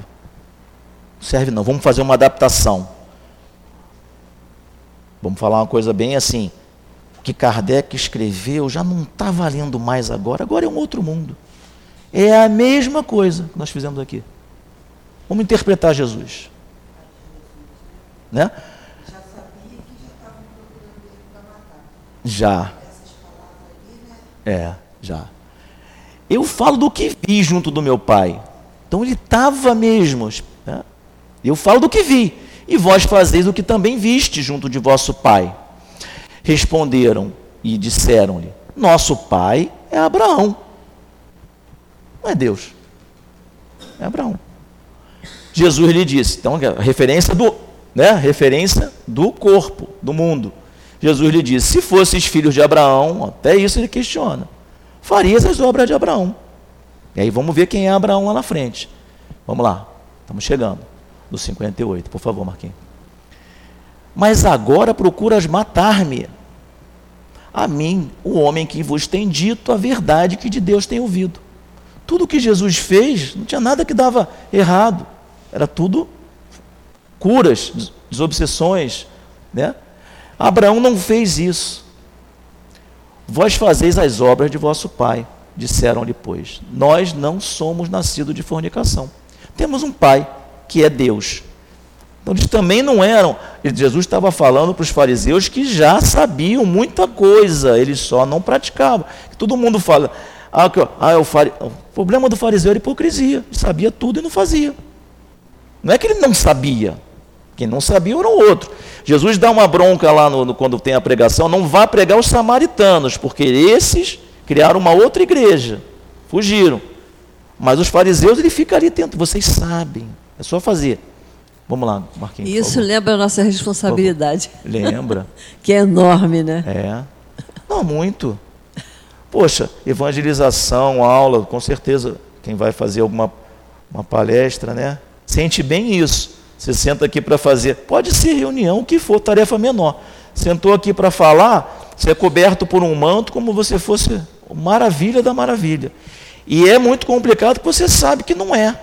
[SPEAKER 2] Não serve não, vamos fazer uma adaptação. Vamos falar uma coisa bem assim. O que Kardec escreveu já não está valendo mais agora, agora é um outro mundo. É a mesma coisa que nós fizemos aqui. Vamos interpretar Jesus. Né? Já sabia que já estavam procurando ele para matar. Já. Essas palavras ali, né? É, já. Eu falo do que vi junto do meu pai. Então ele estava mesmo. Né? Eu falo do que vi. E vós fazeis o que também viste junto de vosso pai. Responderam e disseram-lhe: Nosso pai é Abraão. Não é Deus. É Abraão. Jesus lhe disse, então, referência do, né, referência do corpo, do mundo. Jesus lhe disse: Se fosses filhos de Abraão, até isso ele questiona farias as obras de Abraão. E aí vamos ver quem é Abraão lá na frente. Vamos lá, estamos chegando. No 58, por favor, Marquinhos. Mas agora procuras matar-me. A mim, o homem que vos tem dito a verdade que de Deus tem ouvido. Tudo que Jesus fez, não tinha nada que dava errado. Era tudo curas, desobsessões. Né? Abraão não fez isso. Vós fazeis as obras de vosso pai, disseram-lhe, pois. Nós não somos nascidos de fornicação. Temos um pai, que é Deus. Então eles também não eram. Jesus estava falando para os fariseus que já sabiam muita coisa, eles só não praticavam. Todo mundo fala. Ah, ah, o, fari... o problema do fariseu era hipocrisia. Ele sabia tudo e não fazia. Não é que ele não sabia. Quem não sabia era o outro. Jesus dá uma bronca lá no, no, quando tem a pregação, não vá pregar os samaritanos, porque esses criaram uma outra igreja, fugiram. Mas os fariseus, ele fica ali tentando, vocês sabem, é só fazer. Vamos lá, Marquinhos.
[SPEAKER 3] Isso lembra a nossa responsabilidade,
[SPEAKER 2] Lembra?
[SPEAKER 3] que é enorme, né?
[SPEAKER 2] É. Não, muito. Poxa, evangelização, aula, com certeza, quem vai fazer alguma uma palestra, né? Sente bem isso. Você senta aqui para fazer, pode ser reunião, o que for, tarefa menor. Sentou aqui para falar, você é coberto por um manto como você fosse maravilha da maravilha. E é muito complicado porque você sabe que não é.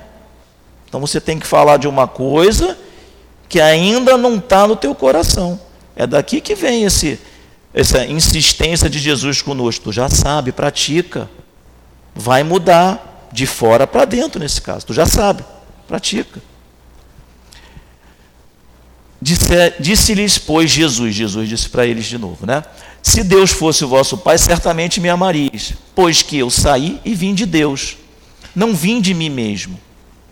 [SPEAKER 2] Então você tem que falar de uma coisa que ainda não está no teu coração. É daqui que vem esse, essa insistência de Jesus conosco. Tu já sabe, pratica. Vai mudar de fora para dentro nesse caso. Tu já sabe, pratica. Disse- Disse-lhes, pois, Jesus, Jesus disse para eles de novo, né? Se Deus fosse o vosso Pai, certamente me amarias, pois que eu saí e vim de Deus. Não vim de mim mesmo,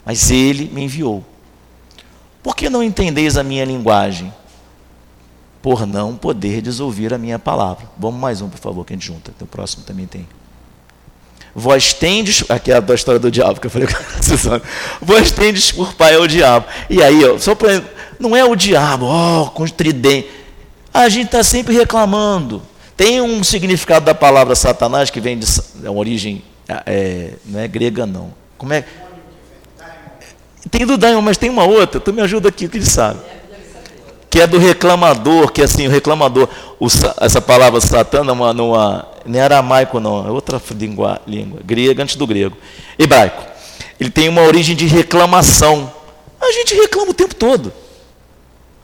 [SPEAKER 2] mas Ele me enviou. Por que não entendeis a minha linguagem? Por não poderdes ouvir a minha palavra. Vamos mais um, por favor, que a gente junta. O próximo também tem. Vós tendes, aqui é a história do diabo que eu falei com. Vós tendes por pai ao diabo. E aí, ó, só para não é o diabo, ó, com tridente. A gente está sempre reclamando. Tem um significado da palavra Satanás que vem de é uma origem, é, não é grega não. Como é? Tem do Daimon, mas tem uma outra. Tu me ajuda aqui, que ele sabe que é do reclamador, que é assim, o reclamador, o sa- essa palavra satã numa, não é aramaico não, é outra língua, língua, grega antes do grego, hebraico. Ele tem uma origem de reclamação. A gente reclama o tempo todo.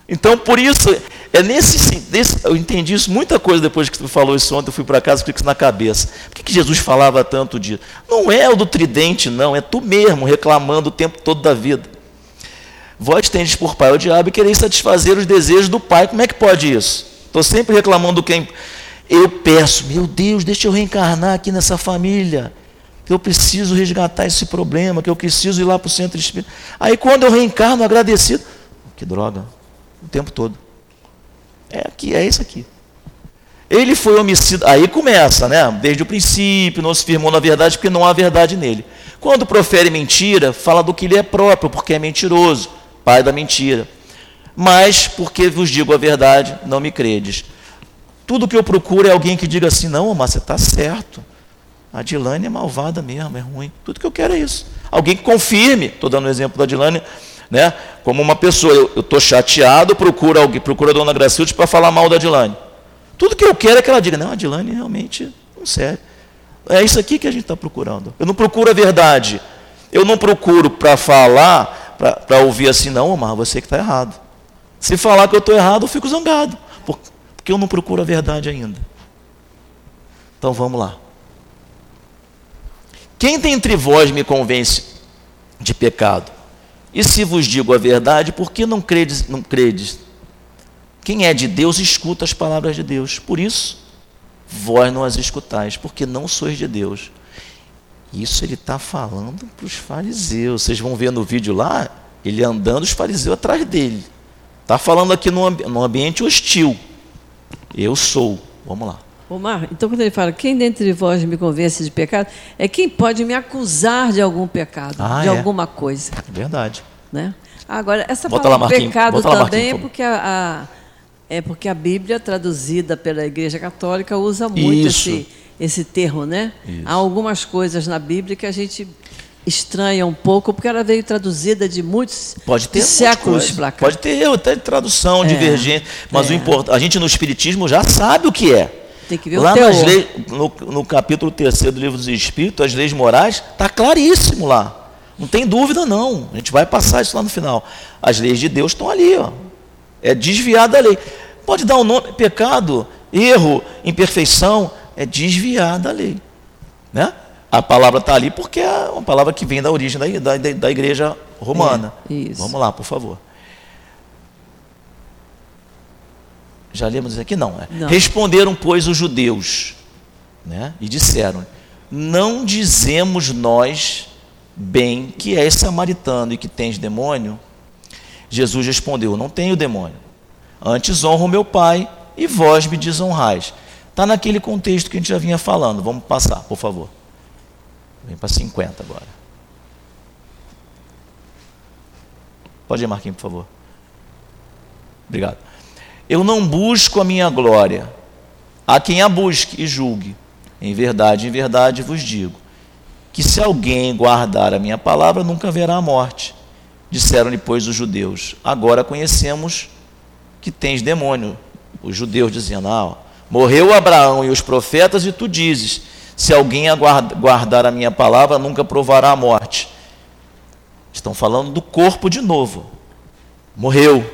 [SPEAKER 2] Então, por isso, é nesse, nesse eu entendi isso, muita coisa depois que tu falou isso ontem, eu fui para casa, fiquei com isso na cabeça. Por que, que Jesus falava tanto disso? Não é o do tridente, não, é tu mesmo reclamando o tempo todo da vida. Vós tendes por pai o diabo e quereis satisfazer os desejos do pai. Como é que pode isso? Estou sempre reclamando quem. Eu peço, meu Deus, deixa eu reencarnar aqui nessa família. Que eu preciso resgatar esse problema, que eu preciso ir lá para o centro espírita. Aí quando eu reencarno agradecido, que droga, o tempo todo. É aqui, é isso aqui. Ele foi homicida. Aí começa, né? Desde o princípio, não se firmou na verdade, porque não há verdade nele. Quando profere mentira, fala do que lhe é próprio, porque é mentiroso, pai da mentira. Mas, porque vos digo a verdade, não me credes. Tudo que eu procuro é alguém que diga assim: não, mas você está certo. A Dilane é malvada mesmo, é ruim. Tudo que eu quero é isso. Alguém que confirme. Estou dando o exemplo da Dilane, né? Como uma pessoa, eu estou chateado, procuro alguém, procura a dona Gracilde para falar mal da Dilane. Tudo que eu quero é que ela diga, não, a Dilane realmente não serve. É isso aqui que a gente está procurando. Eu não procuro a verdade. Eu não procuro para falar, para ouvir assim, não, mas você que está errado. Se falar que eu estou errado, eu fico zangado. por- Porque eu não procuro a verdade ainda. Então vamos lá. Quem dentre vós me convence de pecado? E se vos digo a verdade, por que não credes? Não credes? Quem é de Deus escuta as palavras de Deus. Por isso, vós não as escutais, porque não sois de Deus. Isso ele está falando para os fariseus. Vocês vão ver no vídeo lá, ele andando, os fariseus atrás dele. Está falando aqui num, num ambiente hostil. Eu sou. Vamos lá.
[SPEAKER 3] Omar, então quando ele fala, quem dentre vós me convence de pecado, é quem pode me acusar de algum pecado,
[SPEAKER 2] Ah,
[SPEAKER 3] de
[SPEAKER 2] é.
[SPEAKER 3] alguma coisa.
[SPEAKER 2] Verdade.
[SPEAKER 3] Né? Agora, essa
[SPEAKER 2] Bota lá,
[SPEAKER 3] palavra
[SPEAKER 2] Marquinhos.
[SPEAKER 3] pecado
[SPEAKER 2] Bota lá,
[SPEAKER 3] também
[SPEAKER 2] Marquinhos,
[SPEAKER 3] é
[SPEAKER 2] por
[SPEAKER 3] porque a, a- é porque a Bíblia, traduzida pela Igreja Católica, usa muito
[SPEAKER 2] Isso.
[SPEAKER 3] esse, esse termo, né?
[SPEAKER 2] Isso.
[SPEAKER 3] Há algumas coisas na Bíblia que a gente estranha um pouco, porque ela veio traduzida de muitos
[SPEAKER 2] Pode ter
[SPEAKER 3] séculos para cá.
[SPEAKER 2] Pode ter erro, até tradução,
[SPEAKER 3] É,
[SPEAKER 2] divergente. Mas o
[SPEAKER 3] é.
[SPEAKER 2] import... a gente no Espiritismo já sabe o que é.
[SPEAKER 3] Tem que ver o
[SPEAKER 2] lá
[SPEAKER 3] teor.
[SPEAKER 2] nas leis, no, no capítulo 3 do livro dos Espíritos, as leis morais, está claríssimo lá. Não tem dúvida, não. A gente vai passar isso lá no final. As leis de Deus estão ali, ó. É desviar da lei. Pode dar um nome, pecado, erro, imperfeição, é desviar da lei. Né? A palavra está ali porque é uma palavra que vem da origem da, da, da igreja romana.
[SPEAKER 3] É, isso.
[SPEAKER 2] Vamos lá, por favor. Já lemos isso aqui? Não. é.
[SPEAKER 3] Não.
[SPEAKER 2] Responderam, pois, os judeus, né? e disseram: Não dizemos nós bem que és samaritano e que tens demônio? Jesus respondeu: Não tenho demônio. Antes honro meu Pai e vós me desonrais. Está naquele contexto que a gente já vinha falando. Vamos passar, por favor. Vem para 50 agora. Pode ir, Marquinhos, por favor. Obrigado. Eu não busco a minha glória. Há quem a busque e julgue. Em verdade, em verdade vos digo: que se alguém guardar a minha palavra, nunca verá a morte. Disseram-lhe, pois, os judeus: Agora conhecemos que tens demônio. Os judeus dizendo: Ah, Morreu Abraão e os profetas, e tu dizes: Se alguém guardar a minha palavra, nunca provará a morte. Estão falando do corpo de novo. Morreu.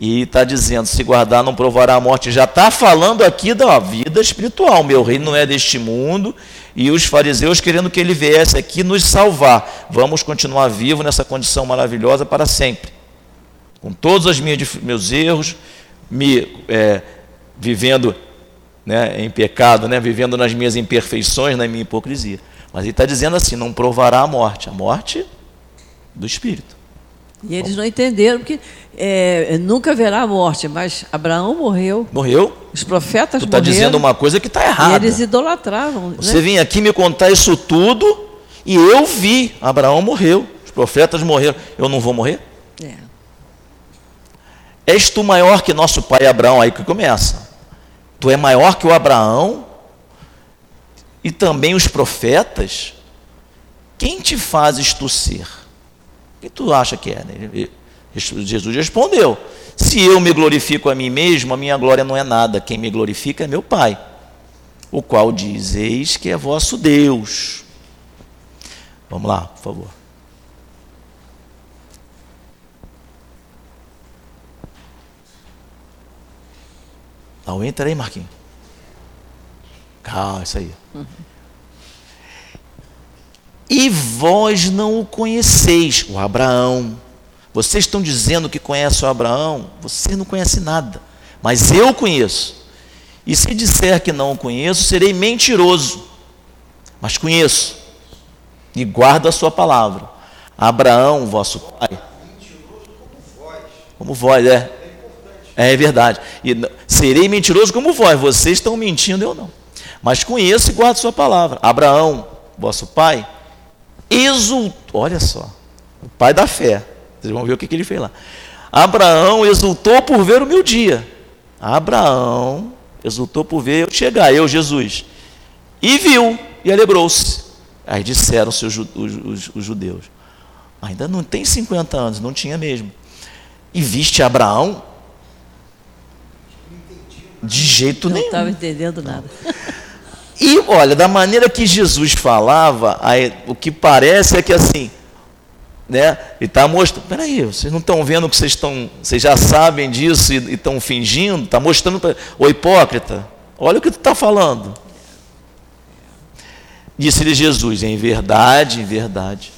[SPEAKER 2] E está dizendo: se guardar, não provará a morte. Já está falando aqui da vida espiritual. Meu reino não é deste mundo. E os fariseus querendo que ele viesse aqui nos salvar. Vamos continuar vivo nessa condição maravilhosa para sempre. Com todos os meus erros, me é, vivendo né, em pecado, né, vivendo nas minhas imperfeições, na minha hipocrisia. Mas ele está dizendo assim: não provará a morte. A morte do espírito.
[SPEAKER 3] E eles não entenderam que é, nunca haverá morte, mas Abraão morreu.
[SPEAKER 2] Morreu?
[SPEAKER 3] Os profetas
[SPEAKER 2] tu tá
[SPEAKER 3] morreram.
[SPEAKER 2] dizendo uma coisa que está errada.
[SPEAKER 3] E eles idolatravam.
[SPEAKER 2] Você
[SPEAKER 3] né?
[SPEAKER 2] vem aqui me contar isso tudo e eu vi. Abraão morreu. Os profetas morreram. Eu não vou morrer?
[SPEAKER 3] É.
[SPEAKER 2] És tu maior que nosso pai Abraão? Aí que começa. Tu é maior que o Abraão e também os profetas? Quem te fazes tu ser? Quem tu acha que é? Né? Jesus respondeu: Se eu me glorifico a mim mesmo, a minha glória não é nada. Quem me glorifica é meu Pai, o qual diz: Eis que é vosso Deus. Vamos lá, por favor. Não entra aí, Marquinhos. Calma, isso aí. Uhum. E vós não o conheceis, o Abraão. Vocês estão dizendo que conhecem o Abraão, vocês não conhecem nada, mas eu conheço. E se disser que não o conheço, serei mentiroso, mas conheço e guardo a sua palavra. Abraão, vosso pai. Como vós, é. É verdade. E serei mentiroso como vós. Vocês estão mentindo, eu não. Mas conheço e guardo sua palavra. Abraão, vosso pai, exultou, olha só, o pai da fé, vocês vão ver o que, que ele fez lá. Abraão exultou por ver o meu dia. Abraão exultou por ver eu chegar, eu, Jesus. E viu e alegrou-se. Aí disseram os, os, os judeus: ainda não tem 50 anos, não tinha mesmo. E viste Abraão? De jeito
[SPEAKER 3] não
[SPEAKER 2] nenhum.
[SPEAKER 3] Não estava entendendo nada.
[SPEAKER 2] E olha, da maneira que Jesus falava, aí, o que parece é que assim, né? Ele está mostrando, peraí, vocês não estão vendo que vocês estão, vocês já sabem disso e estão fingindo, está mostrando para o hipócrita, olha o que tu está falando. Disse-lhe Jesus, em verdade, em verdade,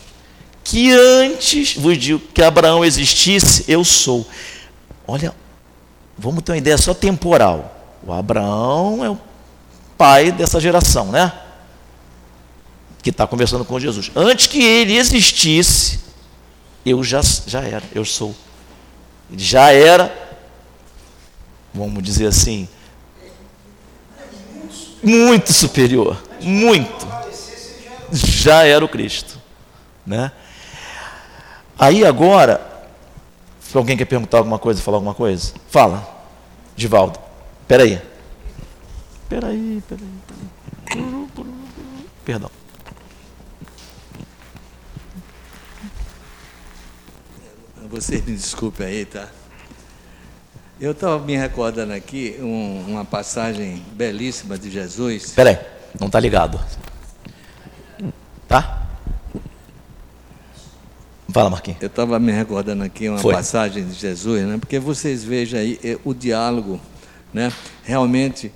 [SPEAKER 2] que antes vos digo que Abraão existisse, eu sou. Olha, vamos ter uma ideia só temporal. O Abraão é o pai dessa geração, né? Que está conversando com Jesus. Antes que ele existisse, eu já, já era, eu sou. Ele já era, vamos dizer assim, muito superior, muito. Já era o Cristo, né? Aí agora, alguém quer perguntar alguma coisa, falar alguma coisa, fala, Divaldo. Peraí, peraí, peraí. Perdão.
[SPEAKER 5] Você me desculpe aí, tá? Eu estava me recordando aqui um, uma passagem belíssima de Jesus.
[SPEAKER 2] Peraí, não está ligado. Tá? Fala, Marquinhos.
[SPEAKER 5] Eu estava me recordando aqui uma
[SPEAKER 2] Foi.
[SPEAKER 5] passagem de Jesus, né? Porque vocês vejam aí eh, o diálogo, né? Realmente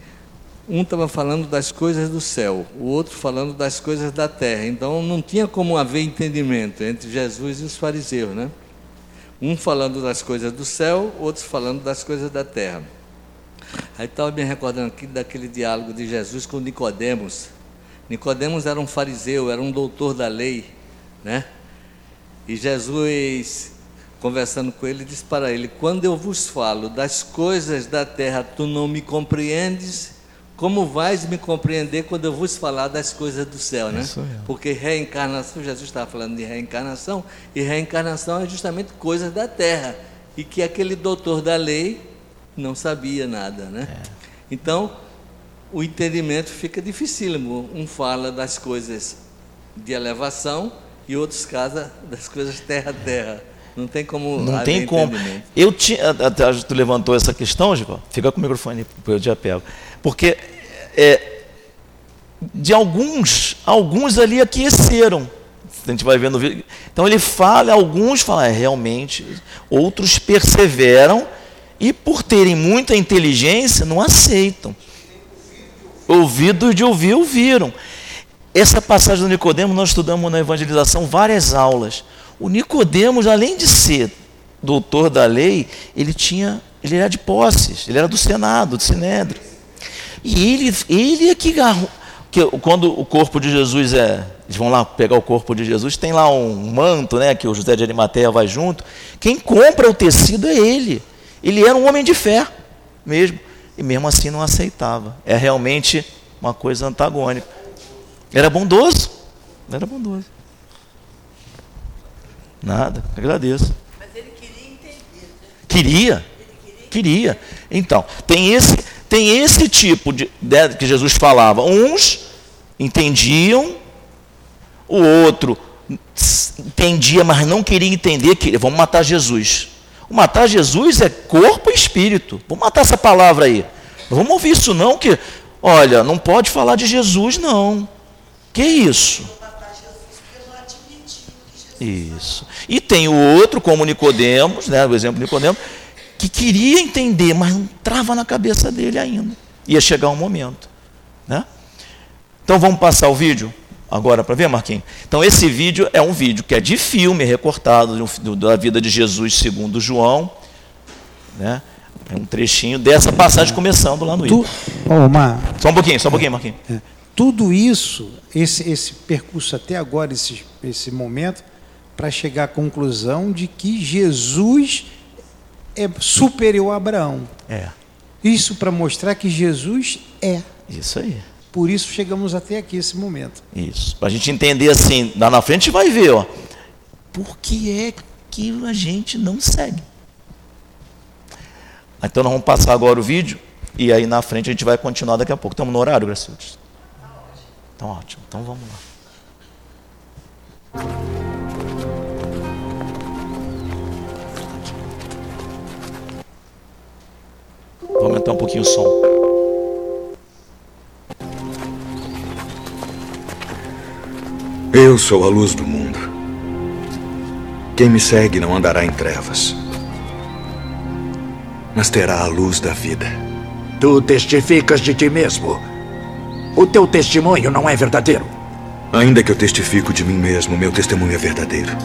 [SPEAKER 5] um estava falando das coisas do céu, o outro falando das coisas da terra. Então não tinha como haver entendimento entre Jesus e os fariseus, né? Um falando das coisas do céu, outro falando das coisas da terra. Aí estava me recordando aqui daquele diálogo de Jesus com Nicodemos. Nicodemos era um fariseu, era um doutor da lei, né? E Jesus conversando com ele disse para ele: "Quando eu vos falo das coisas da terra, tu não me compreendes? como vais me compreender quando eu vos falar das coisas do céu, né? Porque reencarnação, Jesus estava falando de reencarnação, e reencarnação é justamente coisas da terra, e que aquele doutor da lei não sabia nada, né? É. Então, o entendimento fica dificílimo. Um fala das coisas de elevação e outros casa das coisas terra-terra. Não tem como.
[SPEAKER 2] Não tem como. Eu tinha. Até tu levantou essa questão, Gico. Fica com o microfone, eu já pego. Porque é, de alguns, alguns ali aqueceram. A gente vai vendo. Então ele fala, alguns falam, é, realmente, outros perseveram e por terem muita inteligência não aceitam. Ouvidos de ouvir, ouviram. Essa passagem do Nicodemo nós estudamos na evangelização várias aulas. O Nicodemos, além de ser doutor da lei, ele tinha, ele era de posses, ele era do Senado, do Sinédrio. E ele, ele é que, que quando o corpo de Jesus é, eles vão lá pegar o corpo de Jesus, tem lá um manto, né, que o José de Arimateia vai junto. Quem compra o tecido é ele. Ele era um homem de fé mesmo, e mesmo assim não aceitava. É realmente uma coisa antagônica. Era bondoso, era bondoso. Nada, agradeço. Mas ele queria entender. Queria, queria. Então, tem esse, tem esse tipo de, de que Jesus falava. Uns entendiam, o outro entendia, mas não queria entender que vamos matar Jesus. O matar Jesus é corpo e espírito. Vamos matar essa palavra aí. Não vamos ouvir isso não, que, olha, não pode falar de Jesus não. Que isso? Isso. E tem o outro, como Nicodemos, né, o exemplo de Nicodemos, que queria entender, mas não trava na cabeça dele ainda. Ia chegar um momento. Né? Então vamos passar o vídeo agora para ver, Marquinhos? Então esse vídeo é um vídeo que é de filme, recortado da vida de Jesus segundo João. Né? É um trechinho dessa passagem começando lá no tu,
[SPEAKER 1] oh,
[SPEAKER 2] Só um pouquinho, só um pouquinho, Marquinhos. É,
[SPEAKER 1] tudo isso, esse, esse percurso até agora, esse, esse momento, para chegar à conclusão de que Jesus é superior a Abraão.
[SPEAKER 2] É.
[SPEAKER 1] Isso para mostrar que Jesus é.
[SPEAKER 2] Isso aí.
[SPEAKER 1] Por isso chegamos até aqui esse momento.
[SPEAKER 2] Isso. Para a gente entender assim, lá na frente vai ver, ó. Por que é que a gente não segue? Então nós vamos passar agora o vídeo e aí na frente a gente vai continuar daqui a pouco. Estamos no horário, Gracildes? Então ótimo. Então vamos lá. Vou aumentar um pouquinho o som.
[SPEAKER 6] Eu sou a luz do mundo. Quem me segue não andará em trevas, mas terá a luz da vida.
[SPEAKER 7] Tu testificas de ti mesmo. O teu testemunho não é verdadeiro.
[SPEAKER 6] Ainda que eu testifico de mim mesmo, meu testemunho é verdadeiro.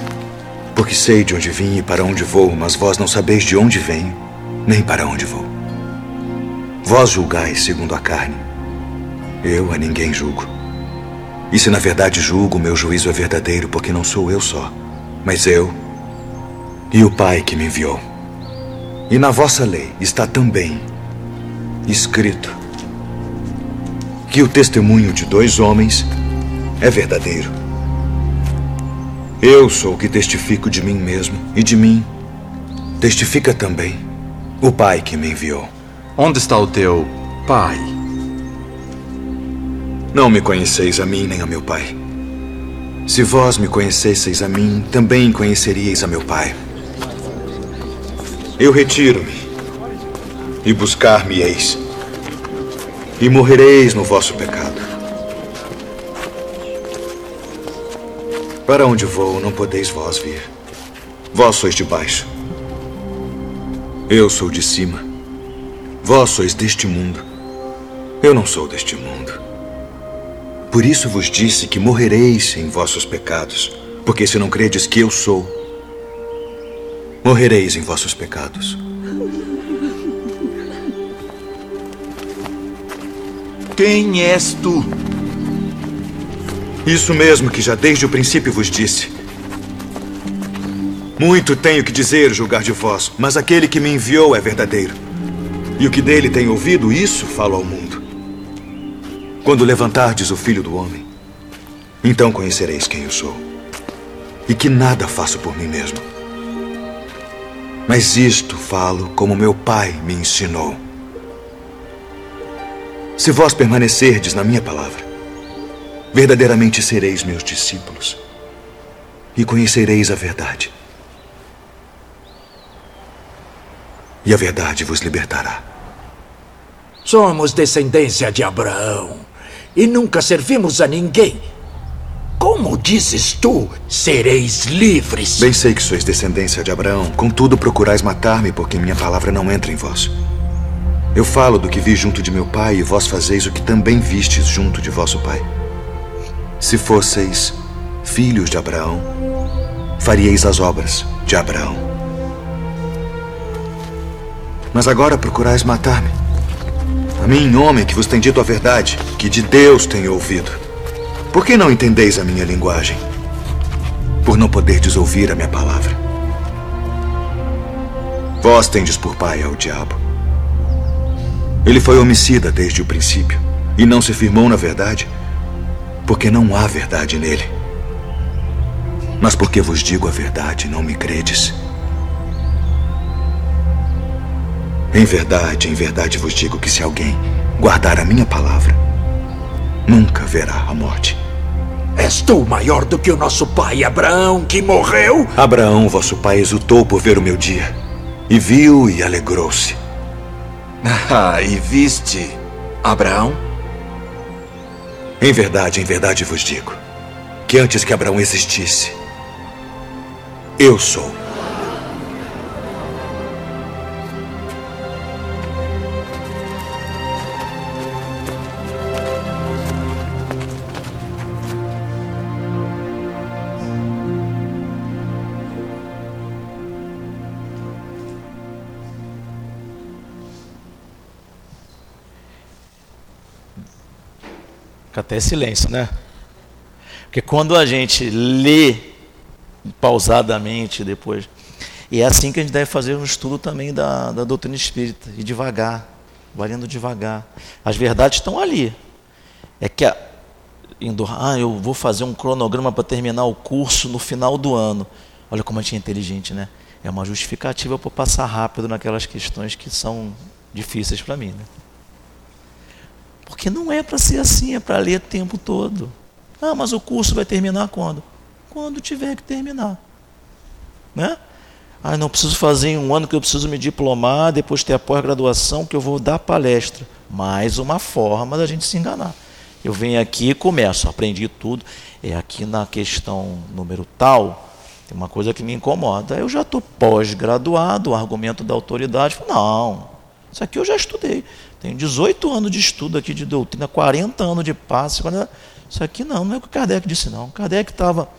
[SPEAKER 6] Porque sei de onde vim e para onde vou, mas vós não sabeis de onde venho, nem para onde vou. Vós julgais segundo a carne. Eu a ninguém julgo. E se na verdade julgo, meu juízo é verdadeiro, porque não sou eu só, mas eu e o Pai que me enviou. E na vossa lei está também escrito que o testemunho de dois homens é verdadeiro. Eu sou o que testifico de mim mesmo, e de mim testifica também o Pai que me enviou.
[SPEAKER 8] Onde está o teu pai?
[SPEAKER 6] Não me conheceis a mim nem a meu pai. Se vós me conhecesseis a mim, também conheceríeis a meu pai. Eu retiro-me e buscar-me-eis, e morrereis no vosso pecado. Para onde vou, não podeis vós vir. Vós sois de baixo. Eu sou de cima. Vós sois deste mundo. Eu não sou deste mundo. Por isso vos disse que morrereis em vossos pecados, porque se não credes que eu sou, morrereis em vossos pecados.
[SPEAKER 7] Quem és tu?
[SPEAKER 6] Isso mesmo que já desde o princípio vos disse. Muito tenho que dizer, julgar de vós, mas aquele que me enviou é verdadeiro. E o que dele tem ouvido, isso falo ao mundo. Quando levantardes o filho do homem, então conhecereis quem eu sou. E que nada faço por mim mesmo. Mas isto falo como meu pai me ensinou. Se vós permanecerdes na minha palavra, verdadeiramente sereis meus discípulos e conhecereis a verdade. E a verdade vos libertará.
[SPEAKER 7] Somos descendência de Abraão e nunca servimos a ninguém. Como dizes tu, sereis livres?
[SPEAKER 6] Bem sei que sois descendência de Abraão, contudo procurais matar-me porque minha palavra não entra em vós. Eu falo do que vi junto de meu pai e vós fazeis o que também vistes junto de vosso pai. Se fosseis filhos de Abraão, faríeis as obras de Abraão. Mas agora procurais matar-me. A mim, homem que vos tem dito a verdade, que de Deus tenho ouvido. Por que não entendeis a minha linguagem? Por não poderdes ouvir a minha palavra. Vós tendes por pai ao diabo. Ele foi homicida desde o princípio e não se firmou na verdade, porque não há verdade nele. Mas porque vos digo a verdade, não me credes. Em verdade, em verdade vos digo que se alguém guardar a minha palavra, nunca verá a morte.
[SPEAKER 7] És tu maior do que o nosso pai Abraão, que morreu?
[SPEAKER 6] Abraão, vosso pai, exultou por ver o meu dia, e viu e alegrou-se.
[SPEAKER 8] Ah, e viste Abraão?
[SPEAKER 6] Em verdade, em verdade vos digo, que antes que Abraão existisse, eu sou.
[SPEAKER 2] Até silêncio, né? Porque quando a gente lê pausadamente depois, e é assim que a gente deve fazer no estudo também da, da doutrina espírita, e devagar, valendo devagar. As verdades estão ali. É que a, indo, ah, eu vou fazer um cronograma para terminar o curso no final do ano. Olha como a gente é inteligente, né? É uma justificativa para passar rápido naquelas questões que são difíceis para mim, né? Porque não é para ser assim, é para ler o tempo todo. Ah, mas o curso vai terminar quando? Quando tiver que terminar. Né? Ah, não preciso fazer em um ano que eu preciso me diplomar, depois ter a pós-graduação que eu vou dar palestra. Mais uma forma da gente se enganar. Eu venho aqui e começo, aprendi tudo. É aqui na questão número tal, tem uma coisa que me incomoda. Eu já estou pós-graduado, o argumento da autoridade. Não, isso aqui eu já estudei. Tenho 18 anos de estudo aqui de doutrina, 40 anos de passe. Isso aqui não, não é o que o Kardec disse, não. Kardec estava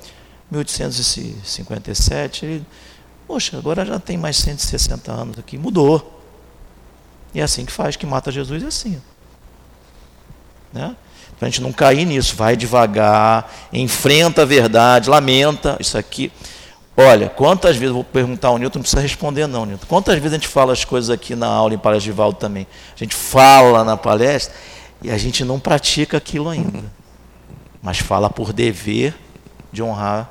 [SPEAKER 2] em 1857, ele, poxa, agora já tem mais 160 anos aqui, mudou. E é assim que faz, que mata Jesus, é assim. Né? Para a gente não cair nisso, vai devagar, enfrenta a verdade, lamenta, isso aqui. Olha, quantas vezes, vou perguntar ao Newton, não precisa responder não, Newton. Quantas vezes a gente fala as coisas aqui na aula em Palestra de Valdo também? A gente fala na palestra e a gente não pratica aquilo ainda. Mas fala por dever de honrar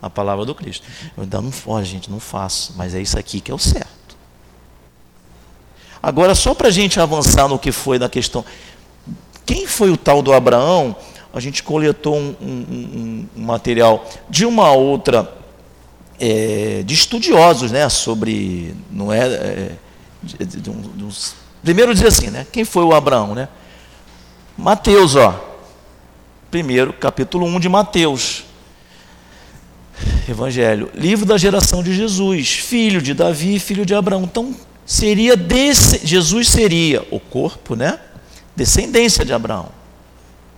[SPEAKER 2] a palavra do Cristo. Eu ainda não, gente, não faço, mas é isso aqui que é o certo. Agora, só para a gente avançar no que foi na questão. Quem foi o tal do Abraão? A gente coletou um, um, um material de uma outra é, de estudiosos, né, sobre, não é, é de, de, de, de uns, primeiro dizer assim, né, quem foi o Abraão, né? Mateus, ó, primeiro capítulo 1 de Mateus, Evangelho, livro da geração de Jesus, filho de Davi, filho de Abraão. Então, seria desse, Jesus seria o corpo, né? Descendência de Abraão.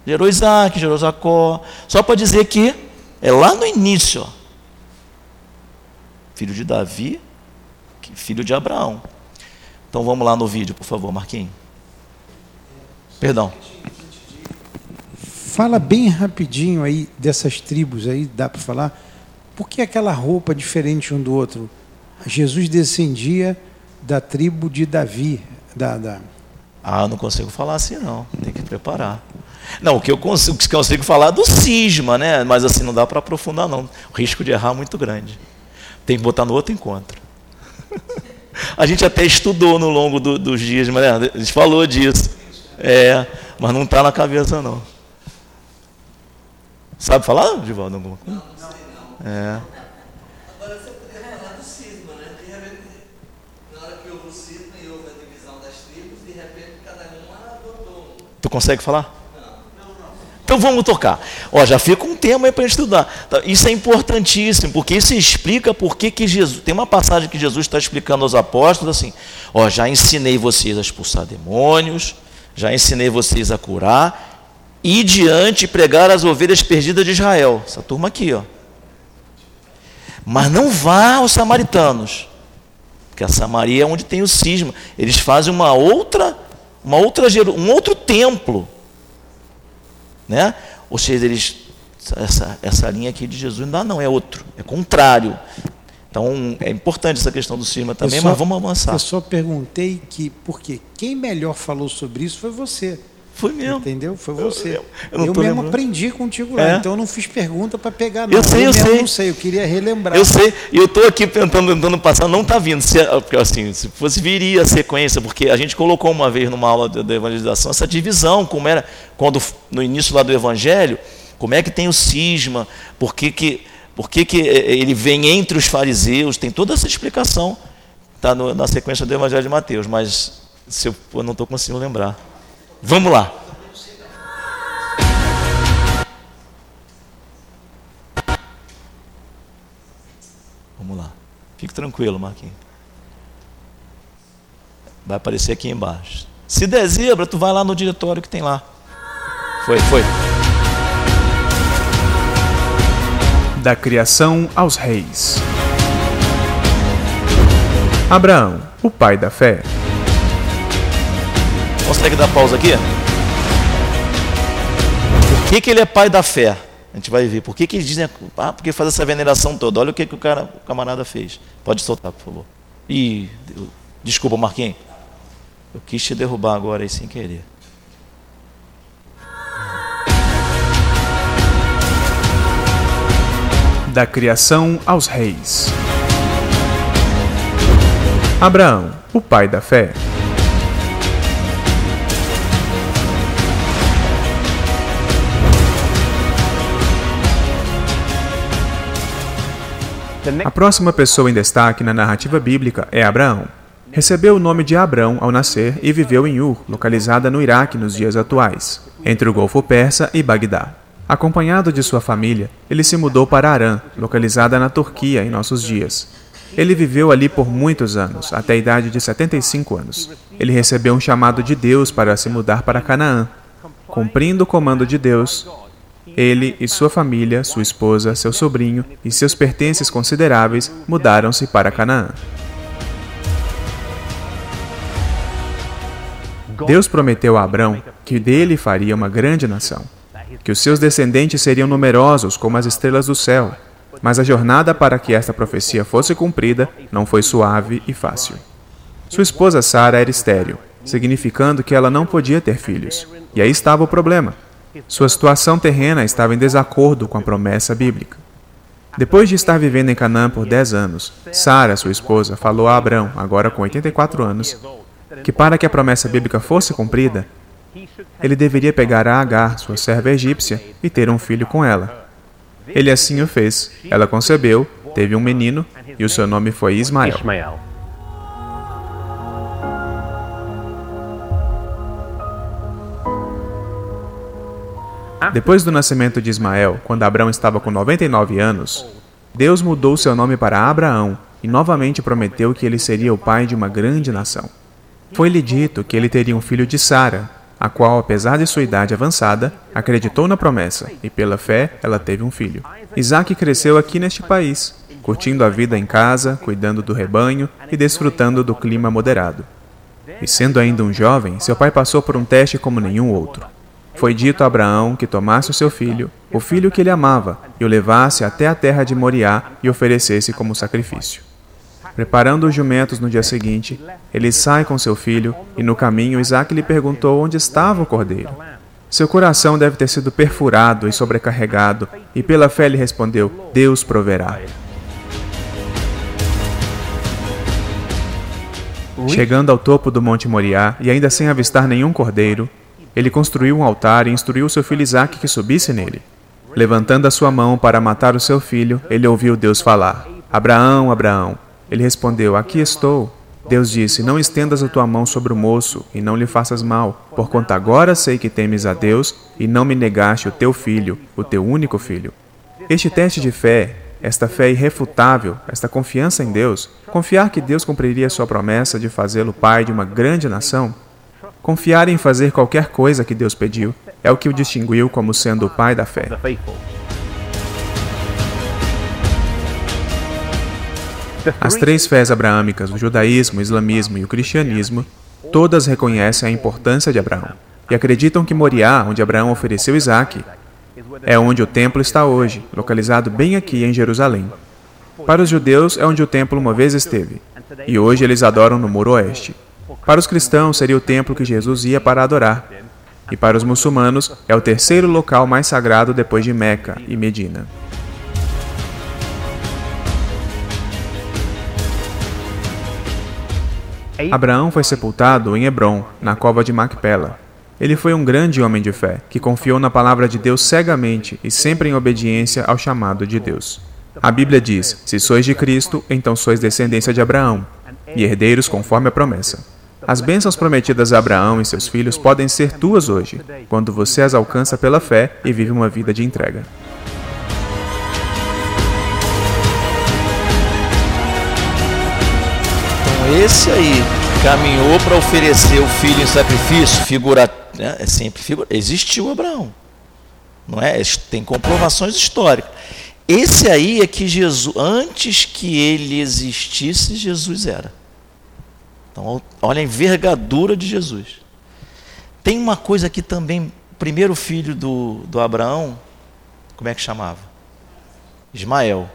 [SPEAKER 2] Gerou Isaac, gerou Jacó. Só para dizer que é lá no início, ó, filho de Davi, filho de Abraão. Então vamos lá no vídeo, por favor, Marquinhos. Perdão.
[SPEAKER 1] Fala bem rapidinho aí dessas tribos aí, dá para falar? Por que aquela roupa diferente um do outro? Jesus descendia da tribo de Davi, da, da...
[SPEAKER 2] Ah, não consigo falar assim não, tem que preparar. Não, o que eu consigo, que eu consigo falar é do cisma, né? Mas assim, não dá para aprofundar, não. O risco de errar é muito grande. Tem que botar no outro encontro. A gente até estudou no longo do, dos dias, mas né? a gente falou disso. É, mas não está na cabeça, não. Sabe falar, Divaldo, alguma coisa? Não, não sei não. É. Agora você poderia falar do cisma, né? De repente, na hora que houve o cisma e houve a divisão das tribos, de repente cada uma adotou um. Tu consegue falar? Então vamos tocar. Ó, já fica um tema aí para estudar. Tá, isso é importantíssimo, porque isso explica por que, Jesus. Tem uma passagem que Jesus está explicando aos apóstolos assim: ó, já ensinei vocês a expulsar demônios, já ensinei vocês a curar, e diante pregar as ovelhas perdidas de Israel. Essa turma aqui, ó. Mas não vá aos samaritanos, porque a Samaria é onde tem o cisma. Eles fazem uma outra, uma outra, um outro templo né? Ou seja, eles, essa, essa linha aqui de Jesus não não, é outro, é contrário. Então é importante essa questão do cisma também, só, mas vamos avançar.
[SPEAKER 1] Eu só perguntei que, porque quem melhor falou sobre isso foi você.
[SPEAKER 2] Foi mesmo.
[SPEAKER 1] Entendeu? Foi você. Eu, eu, eu mesmo aprendi contigo lá, é. então eu não fiz pergunta para pegar
[SPEAKER 2] não. Eu sei, eu, eu sei.
[SPEAKER 1] não sei, eu queria relembrar.
[SPEAKER 2] Eu sei, e eu estou aqui tentando, tentando passar, não está vindo. Se, assim, se fosse viria a sequência, porque a gente colocou uma vez numa aula da evangelização essa divisão, como era quando no início lá do evangelho, como é que tem o cisma, por que, que, por que, que é, é, ele vem entre os fariseus, tem toda essa explicação, está na sequência do evangelho de Mateus, mas se eu, eu não estou conseguindo lembrar. Vamos lá. Vamos lá. Fique tranquilo, Marquinhos. Vai aparecer aqui embaixo. Se der zebra, tu vai lá no diretório que tem lá. Foi, foi.
[SPEAKER 9] Da criação aos reis. Abraão, o pai da fé.
[SPEAKER 2] Consegue dar pausa aqui? Por que, que ele é pai da fé? A gente vai ver. Por que, que eles dizem. Ah, porque faz essa veneração toda. Olha o que, que o, cara, o camarada fez. Pode soltar, por favor. Ih, desculpa, Marquinhos. Eu quis te derrubar agora aí sem querer.
[SPEAKER 9] Da criação aos reis. Abraão, o pai da fé. A próxima pessoa em destaque na narrativa bíblica é Abraão. Recebeu o nome de Abrão ao nascer e viveu em Ur, localizada no Iraque nos dias atuais, entre o Golfo Persa e Bagdá. Acompanhado de sua família, ele se mudou para Arã, localizada na Turquia em nossos dias. Ele viveu ali por muitos anos, até a idade de 75 anos. Ele recebeu um chamado de Deus para se mudar para Canaã. Cumprindo o comando de Deus, ele e sua família, sua esposa, seu sobrinho e seus pertences consideráveis mudaram-se para Canaã. Deus prometeu a Abrão que dele faria uma grande nação, que os seus descendentes seriam numerosos como as estrelas do céu. Mas a jornada para que esta profecia fosse cumprida não foi suave e fácil. Sua esposa Sara era estéril, significando que ela não podia ter filhos. E aí estava o problema. Sua situação terrena estava em desacordo com a promessa bíblica. Depois de estar vivendo em Canaã por 10 anos, Sara, sua esposa, falou a Abrão, agora com 84 anos, que para que a promessa bíblica fosse cumprida, ele deveria pegar a Agar, sua serva egípcia, e ter um filho com ela. Ele assim o fez. Ela concebeu, teve um menino, e o seu nome foi Ismael. Depois do nascimento de Ismael, quando Abraão estava com 99 anos, Deus mudou seu nome para Abraão e novamente prometeu que ele seria o pai de uma grande nação. Foi-lhe dito que ele teria um filho de Sara, a qual, apesar de sua idade avançada, acreditou na promessa e, pela fé, ela teve um filho. Isaac cresceu aqui neste país, curtindo a vida em casa, cuidando do rebanho e desfrutando do clima moderado. E sendo ainda um jovem, seu pai passou por um teste como nenhum outro. Foi dito a Abraão que tomasse o seu filho, o filho que ele amava, e o levasse até a terra de Moriá e oferecesse como sacrifício. Preparando os jumentos no dia seguinte, ele sai com seu filho, e no caminho Isaac lhe perguntou onde estava o cordeiro. Seu coração deve ter sido perfurado e sobrecarregado, e pela fé ele respondeu: Deus proverá. Chegando ao topo do Monte Moriá e ainda sem avistar nenhum cordeiro, ele construiu um altar e instruiu seu filho Isaque que subisse nele. Levantando a sua mão para matar o seu filho, ele ouviu Deus falar: Abraão, Abraão. Ele respondeu: Aqui estou. Deus disse: Não estendas a tua mão sobre o moço e não lhe faças mal, porquanto agora sei que temes a Deus e não me negaste o teu filho, o teu único filho. Este teste de fé esta fé irrefutável, esta confiança em Deus, confiar que Deus cumpriria sua promessa de fazê-lo pai de uma grande nação, confiar em fazer qualquer coisa que Deus pediu, é o que o distinguiu como sendo o pai da fé. As três fés abraâmicas, o judaísmo, o islamismo e o cristianismo, todas reconhecem a importância de Abraão e acreditam que Moriá, onde Abraão ofereceu Isaque, é onde o templo está hoje, localizado bem aqui em Jerusalém. Para os judeus, é onde o templo uma vez esteve, e hoje eles adoram no Muro Oeste. Para os cristãos, seria o templo que Jesus ia para adorar. E para os muçulmanos, é o terceiro local mais sagrado depois de Meca e Medina. Abraão foi sepultado em Hebron, na cova de Macpela, ele foi um grande homem de fé, que confiou na palavra de Deus cegamente e sempre em obediência ao chamado de Deus. A Bíblia diz: Se sois de Cristo, então sois descendência de Abraão, e herdeiros conforme a promessa. As bênçãos prometidas a Abraão e seus filhos podem ser tuas hoje, quando você as alcança pela fé e vive uma vida de entrega.
[SPEAKER 2] Então, esse aí caminhou para oferecer o filho em sacrifício, figurativo né, é sempre figura. Existiu Abraão. Não é? Tem comprovações históricas. Esse aí é que Jesus, antes que ele existisse, Jesus era. Então, olha a envergadura de Jesus. Tem uma coisa aqui também, primeiro filho do, do Abraão, como é que chamava? Ismael.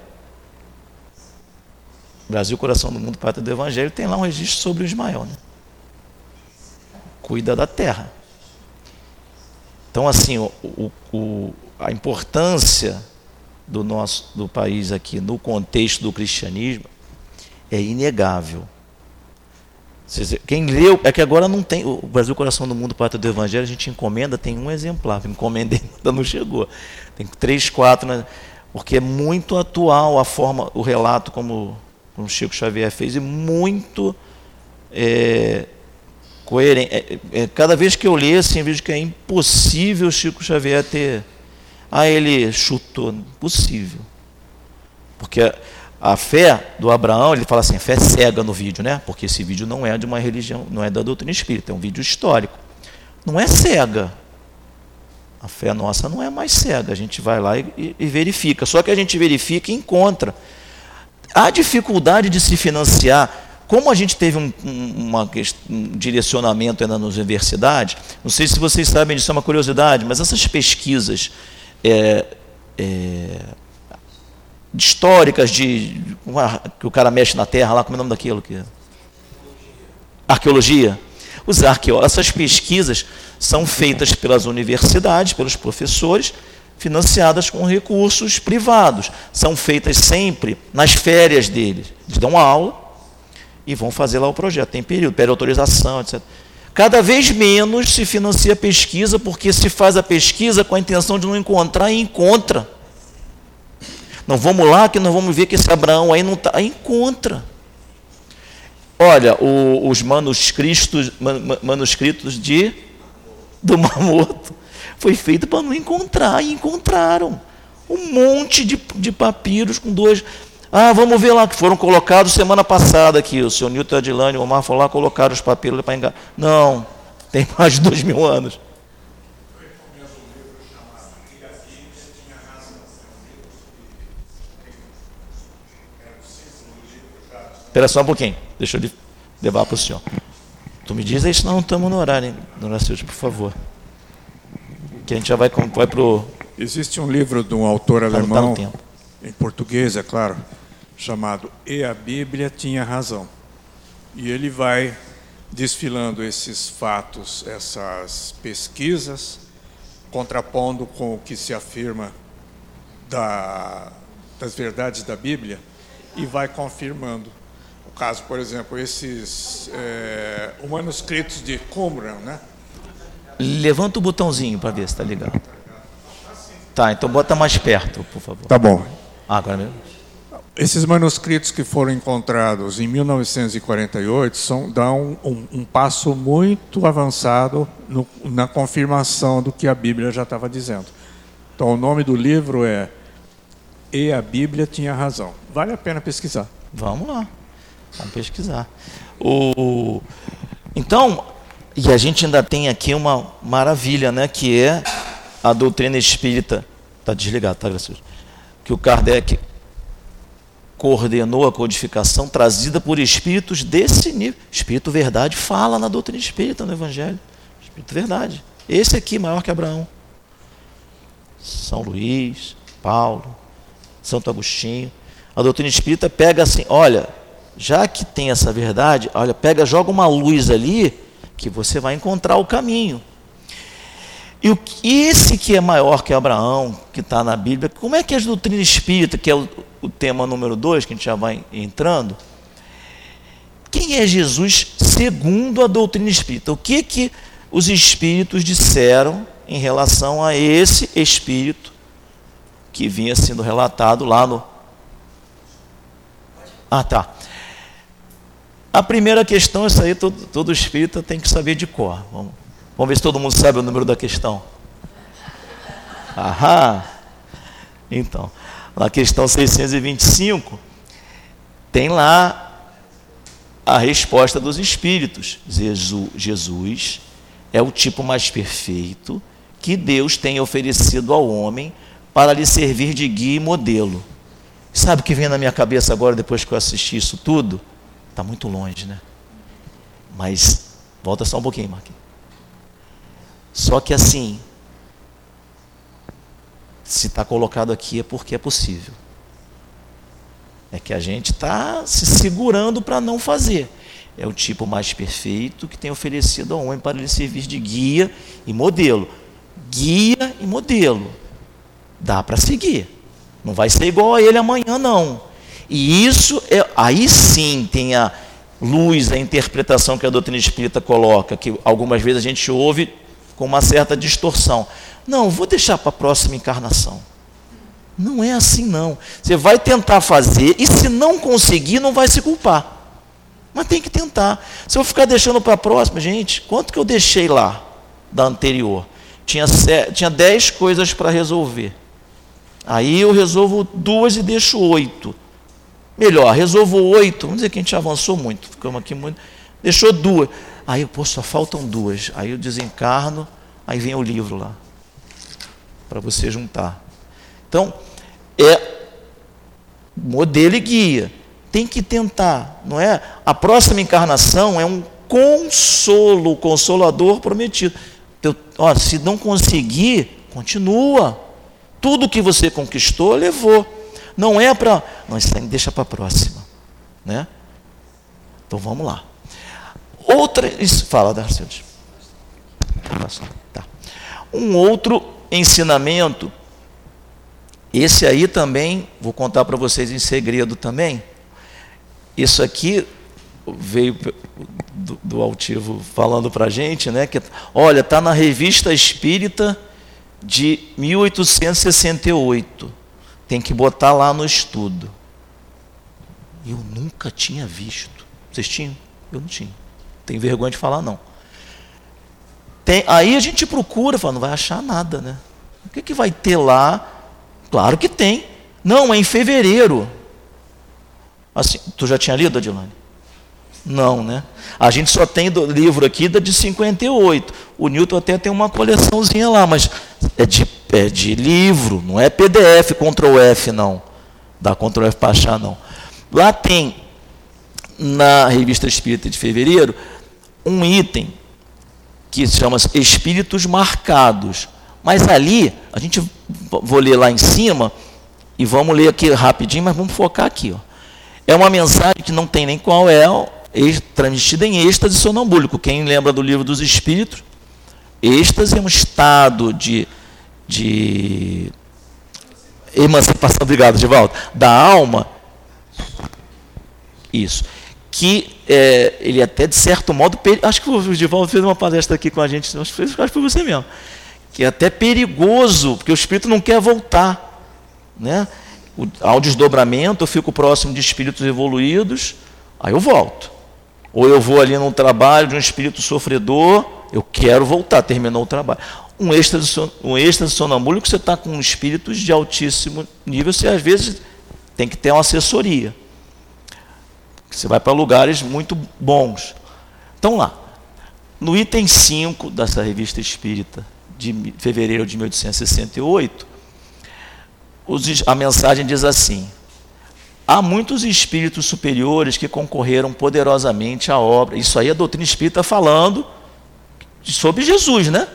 [SPEAKER 2] Brasil, coração do mundo, pátria do Evangelho, tem lá um registro sobre o Ismael. Né? Cuida da terra. Então, assim, o, o, a importância do nosso do país aqui no contexto do cristianismo é inegável. Quem leu, é que agora não tem, o Brasil Coração do Mundo, Pátria do Evangelho, a gente encomenda, tem um exemplar, encomendei, ainda não chegou. Tem três, quatro, né? porque é muito atual a forma, o relato como, o Chico Xavier fez, e muito é, coerente. É, é, cada vez que eu leio, assim, vejo que é impossível Chico Xavier ter. Ah, ele chutou. Impossível. Porque a, fé do Abraão, ele fala assim, fé cega no vídeo, né? Porque esse vídeo não é de uma religião, não é da doutrina espírita, é um vídeo histórico. Não é cega. A fé nossa não é mais cega. A gente vai lá e, e verifica. Só que a gente verifica e encontra. A dificuldade de se financiar como a gente teve um, um, um direcionamento ainda nas universidades, não sei se vocês sabem disso, é uma curiosidade, mas essas pesquisas é, é, históricas de que o cara mexe na terra lá, como é o nome daquilo que arqueologia. Os arqueólogos, essas pesquisas são feitas pelas universidades, pelos professores, financiadas com recursos privados. São feitas sempre nas férias deles. Eles dão aula e vão fazer lá o projeto. Tem período, pede autorização, etc. Cada vez menos se financia a pesquisa, porque se faz a pesquisa com a intenção de não encontrar e encontra. Não vamos lá que nós vamos ver que esse Abraão aí não está. Aí encontra. Olha, o, os manuscritos, man, manuscritos de do Mamoto foi feito para não encontrar, e encontraram. Um monte de, de papiros com dois. Ah, vamos ver lá, que foram colocados semana passada aqui. O senhor Newton Adilane o Omar foram lá colocar os papiros para enganar. Não, tem mais de dois mil anos. Espera só um pouquinho, deixa eu levar para o senhor. Tu me diz aí, senão não estamos no horário, hein, dona Silvia, por favor. Que a gente já vai, vai para o.
[SPEAKER 10] Existe um livro de um autor alemão, tá em português, é claro, chamado E a Bíblia Tinha Razão. E ele vai desfilando esses fatos, essas pesquisas contrapondo com o que se afirma da, das verdades da Bíblia e vai confirmando. Caso, por exemplo, esses é, manuscritos de Qumran, né?
[SPEAKER 2] Levanta o botãozinho para ver se está ligado. Tá, então bota mais perto, por favor.
[SPEAKER 10] Tá bom.
[SPEAKER 2] Ah, agora mesmo.
[SPEAKER 10] Esses manuscritos que foram encontrados em 1948 são, dão um, um passo muito avançado no, na confirmação do que a Bíblia já estava dizendo. Então, o nome do livro é E a Bíblia Tinha Razão. Vale a pena pesquisar.
[SPEAKER 2] Vamos lá, vamos pesquisar. O... Então, e a gente ainda tem aqui uma maravilha, né, que é a doutrina espírita. Está desligado, tá, Gracioso? Que o Kardec coordenou a codificação trazida por espíritos desse nível. Espírito Verdade fala na doutrina espírita no Evangelho. Espírito Verdade. Esse aqui, maior que Abraão. São Luís, Paulo, Santo Agostinho. A doutrina espírita pega assim: olha, já que tem essa verdade, olha, pega, joga uma luz ali que você vai encontrar o caminho. E o, esse que é maior que Abraão, que está na Bíblia, como é que a doutrina espírita, que é o, o tema número 2, que a gente já vai entrando, quem é Jesus segundo a doutrina espírita? O que, que os espíritos disseram em relação a esse espírito que vinha sendo relatado lá no. Ah, tá. A primeira questão, isso aí todo, todo espírita tem que saber de cor. Vamos. Vamos ver se todo mundo sabe o número da questão. Aham. Então, na questão 625, tem lá a resposta dos espíritos. Jesus é o tipo mais perfeito que Deus tem oferecido ao homem para lhe servir de guia e modelo. Sabe o que vem na minha cabeça agora, depois que eu assisti isso tudo? Está muito longe, né? Mas volta só um pouquinho, Marquinhos. Só que assim, se está colocado aqui é porque é possível. É que a gente está se segurando para não fazer. É o tipo mais perfeito que tem oferecido ao homem para lhe servir de guia e modelo. Guia e modelo. Dá para seguir. Não vai ser igual a ele amanhã, não. E isso, é, aí sim tem a luz, a interpretação que a doutrina espírita coloca, que algumas vezes a gente ouve com uma certa distorção. Não, vou deixar para a próxima encarnação. Não é assim não. Você vai tentar fazer e se não conseguir, não vai se culpar. Mas tem que tentar. Se eu ficar deixando para a próxima, gente, quanto que eu deixei lá da anterior? Tinha, sete, tinha dez coisas para resolver. Aí eu resolvo duas e deixo oito. Melhor, resolvo oito. Vamos dizer que a gente avançou muito. Ficamos aqui muito. Deixou duas. Aí, pô, só faltam duas. Aí eu desencarno, aí vem o livro lá. Para você juntar. Então, é modelo e guia. Tem que tentar, não é? A próxima encarnação é um consolo, consolador prometido. Ó, se não conseguir, continua. Tudo que você conquistou, levou. Não é para. Não, isso deixa para a próxima. Né? Então vamos lá. Outra. Isso, fala, Darcílio. Tá. Um outro ensinamento, esse aí também, vou contar para vocês em segredo também. Isso aqui veio do, do altivo falando para a gente, né? Que, olha, está na revista Espírita de 1868. Tem que botar lá no estudo. Eu nunca tinha visto. Vocês tinham? Eu não tinha. Tem vergonha de falar não. Tem, aí a gente procura, fala, não vai achar nada, né? O que, que vai ter lá? Claro que tem. Não, é em fevereiro. Assim, tu já tinha lido, Adilane? Não, né? A gente só tem do livro aqui da de 58. O Newton até tem uma coleçãozinha lá, mas é de, é de livro, não é PDF Ctrl F, não. Dá Ctrl F para achar, não. Lá tem, na revista Espírita de fevereiro, um item que se chama Espíritos Marcados. Mas ali, a gente vou ler lá em cima e vamos ler aqui rapidinho, mas vamos focar aqui. Ó. É uma mensagem que não tem nem qual é, transmitida em êxtase sonambúlico. Quem lembra do livro dos Espíritos? Êxtase é um estado de de emancipação, obrigado, Divaldo, da alma, isso, que é, ele até de certo modo, acho que o Divaldo fez uma palestra aqui com a gente, acho que foi você mesmo, que é até perigoso, porque o espírito não quer voltar, né? O, ao desdobramento, eu fico próximo de espíritos evoluídos, aí eu volto. Ou eu vou ali num trabalho de um espírito sofredor, eu quero voltar, terminou o trabalho. Um êxtase, um êxtase sonambúlico, você está com espíritos de altíssimo nível, você às vezes tem que ter uma assessoria. Você vai para lugares muito bons. Então lá, no item 5 dessa revista espírita, de fevereiro de 1868, a mensagem diz assim: Há muitos espíritos superiores que concorreram poderosamente à obra. Isso aí é a doutrina espírita falando sobre Jesus, né?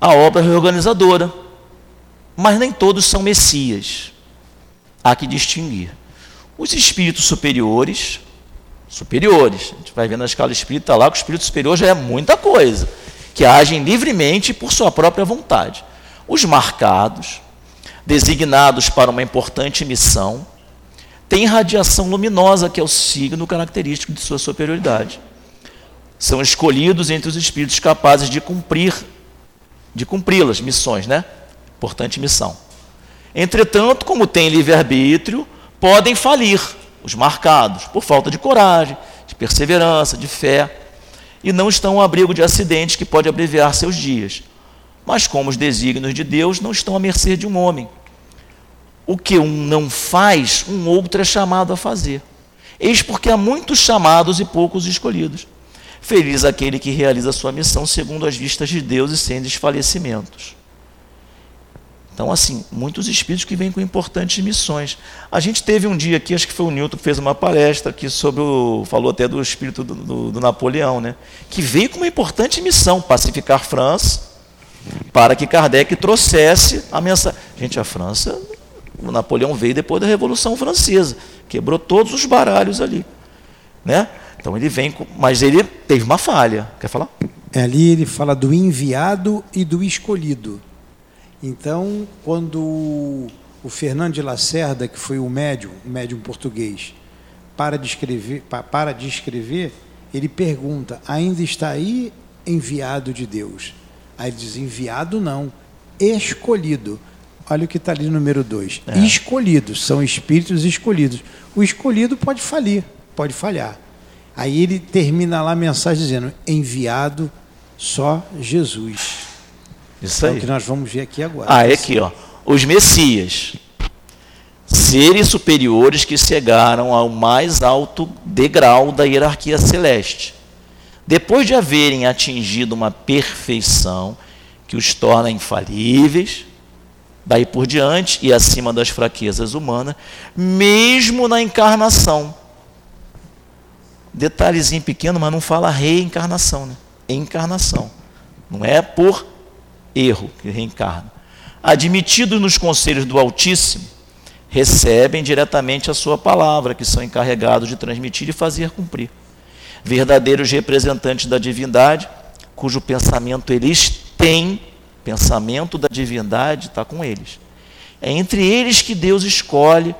[SPEAKER 2] A obra reorganizadora. Mas nem todos são messias. Há que distinguir. Os espíritos superiores, superiores, a gente vai ver na escala espírita lá que o espírito superior já é muita coisa, que agem livremente por sua própria vontade. Os marcados, designados para uma importante missão, tem radiação luminosa, que é o signo característico de sua superioridade. São escolhidos entre os espíritos capazes de cumprir, de cumpri-las, missões, né? Importante missão. Entretanto, como tem livre-arbítrio, podem falir os marcados por falta de coragem, de perseverança, de fé, e não estão ao abrigo de acidentes que pode abreviar seus dias. Mas como os desígnios de Deus não estão à mercê de um homem, o que um não faz, um outro é chamado a fazer. Eis porque há muitos chamados e poucos escolhidos. Feliz aquele que realiza sua missão segundo as vistas de Deus e sem desfalecimentos. Então, assim, muitos espíritos que vêm com importantes missões. A gente teve um dia aqui, acho que foi o Newton que fez uma palestra aqui sobre o. falou até do espírito do, do, do Napoleão, né? Que veio com uma importante missão, pacificar a França, para que Kardec trouxesse a mensagem. Gente, a França Napoleão veio depois da Revolução Francesa, quebrou todos os baralhos ali, né? Então ele vem, com, mas ele teve uma falha. Quer falar?
[SPEAKER 1] É, ali ele fala do enviado e do escolhido. Então, quando o Fernando de Lacerda, que foi o médium, o médium português, para de escrever, para de escrever, ele pergunta: ainda está aí enviado de Deus? Aí ele diz: enviado não, escolhido. Olha o que está ali no número 2. É. Escolhidos, são espíritos escolhidos. O escolhido pode falir, pode falhar. Aí ele termina lá a mensagem dizendo: enviado só Jesus.
[SPEAKER 2] Isso aí.
[SPEAKER 1] É o que nós vamos ver aqui agora.
[SPEAKER 2] Ah, é aqui, ó. Os Messias, seres superiores que chegaram ao mais alto degrau da hierarquia celeste. Depois de haverem atingido uma perfeição que os torna infalíveis, daí por diante e acima das fraquezas humanas, mesmo na encarnação. Detalhezinho pequeno, mas não fala reencarnação, né? Encarnação. Não é por erro que reencarna. Admitidos nos conselhos do Altíssimo, recebem diretamente a sua palavra, que são encarregados de transmitir e fazer cumprir. Verdadeiros representantes da divindade, cujo pensamento eles têm pensamento da divindade está com eles. É entre eles que Deus escolhe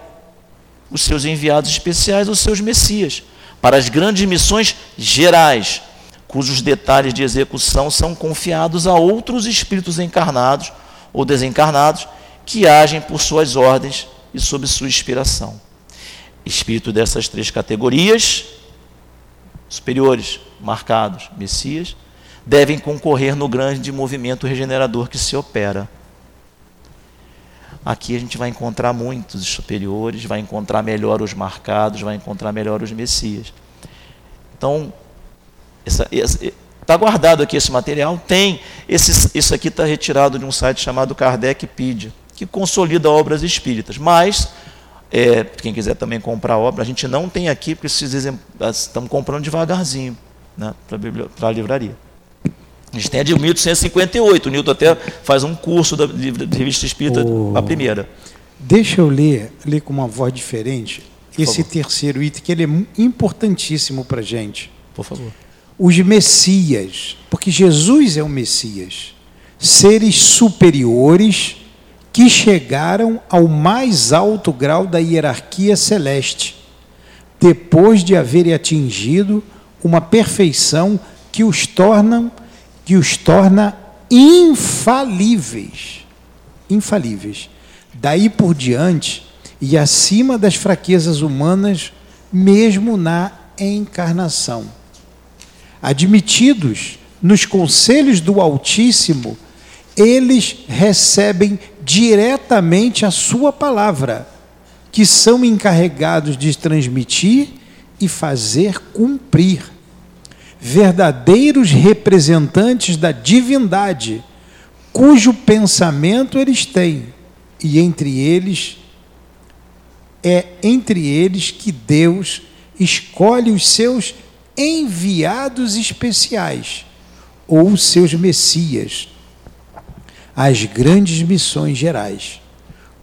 [SPEAKER 2] os seus enviados especiais, os seus messias, para as grandes missões gerais, cujos detalhes de execução são confiados a outros espíritos encarnados ou desencarnados que agem por suas ordens e sob sua inspiração. Espírito dessas três categorias superiores, marcados, messias, devem concorrer no grande movimento regenerador que se opera. Aqui a gente vai encontrar muitos superiores, vai encontrar melhor os marcados, vai encontrar melhor os messias. Então, está guardado aqui esse material. Tem, esse, isso aqui está retirado de um site chamado Kardecpedia, que consolida obras espíritas. Mas, é, quem quiser também comprar obra, a gente não tem aqui, porque estamos comprando devagarzinho né, para a livraria. A gente tem a de 1858. O Newton até faz um curso da, de, de revista espírita, oh, a primeira.
[SPEAKER 1] Deixa eu ler, ler com uma voz diferente, Por esse favor. terceiro item, que ele é importantíssimo para a gente.
[SPEAKER 2] Por favor.
[SPEAKER 1] Os Messias, porque Jesus é o Messias, seres superiores que chegaram ao mais alto grau da hierarquia celeste, depois de haverem atingido uma perfeição que os torna que os torna infalíveis. Infalíveis. Daí por diante e acima das fraquezas humanas, mesmo na encarnação. Admitidos nos conselhos do Altíssimo, eles recebem diretamente a sua palavra, que são encarregados de transmitir e fazer cumprir. Verdadeiros representantes da divindade, cujo pensamento eles têm, e entre eles é entre eles que Deus escolhe os seus enviados especiais ou os seus messias, as grandes missões gerais,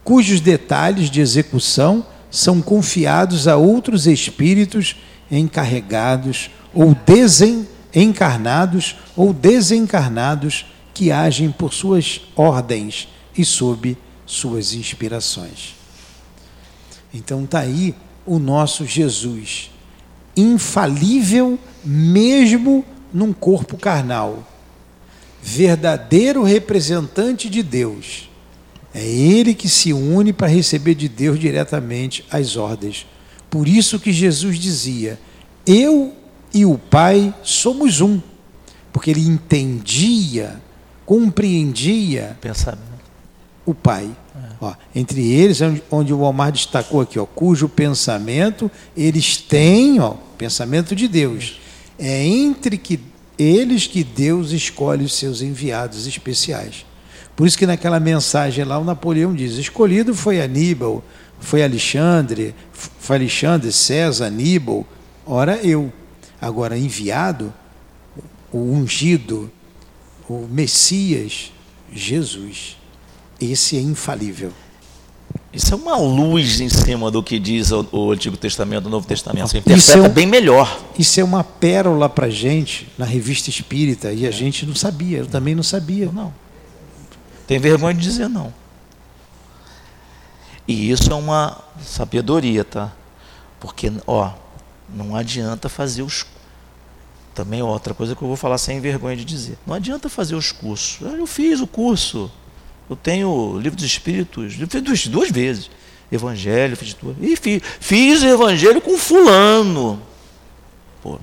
[SPEAKER 1] cujos detalhes de execução são confiados a outros espíritos encarregados ou desencarnados ou desencarnados que agem por suas ordens e sob suas inspirações. Então está aí o nosso Jesus, infalível mesmo num corpo carnal, verdadeiro representante de Deus. É ele que se une para receber de Deus diretamente as ordens. Por isso que Jesus dizia: Eu e o Pai somos um. Porque ele entendia, compreendia
[SPEAKER 2] Pensamento.
[SPEAKER 1] o Pai. Ó, entre eles, onde o Omar destacou aqui, ó, cujo pensamento eles têm, ó, pensamento de Deus. É entre que eles que Deus escolhe os seus enviados especiais. Por isso que naquela mensagem lá o Napoleão diz: escolhido foi Aníbal, foi Alexandre, foi Alexandre, César, Aníbal, ora eu. Agora enviado, o ungido, o Messias, Jesus. Esse é infalível.
[SPEAKER 2] Isso é uma luz em cima do que diz o, o Antigo Testamento, o Novo Testamento. Você interpreta é um, bem melhor.
[SPEAKER 1] Isso é uma pérola para gente na revista Espírita e a é. gente não sabia. Eu também não sabia.
[SPEAKER 2] Não. Tem vergonha de dizer não. E isso é uma sabedoria, tá? Porque, ó, não adianta fazer os. Também outra coisa que eu vou falar sem vergonha de dizer. Não adianta fazer os cursos. Eu fiz o curso. Eu tenho livro dos Espíritos, eu fiz duas vezes. Evangelho, fiz duas. E fiz, fiz o evangelho com fulano. Pô,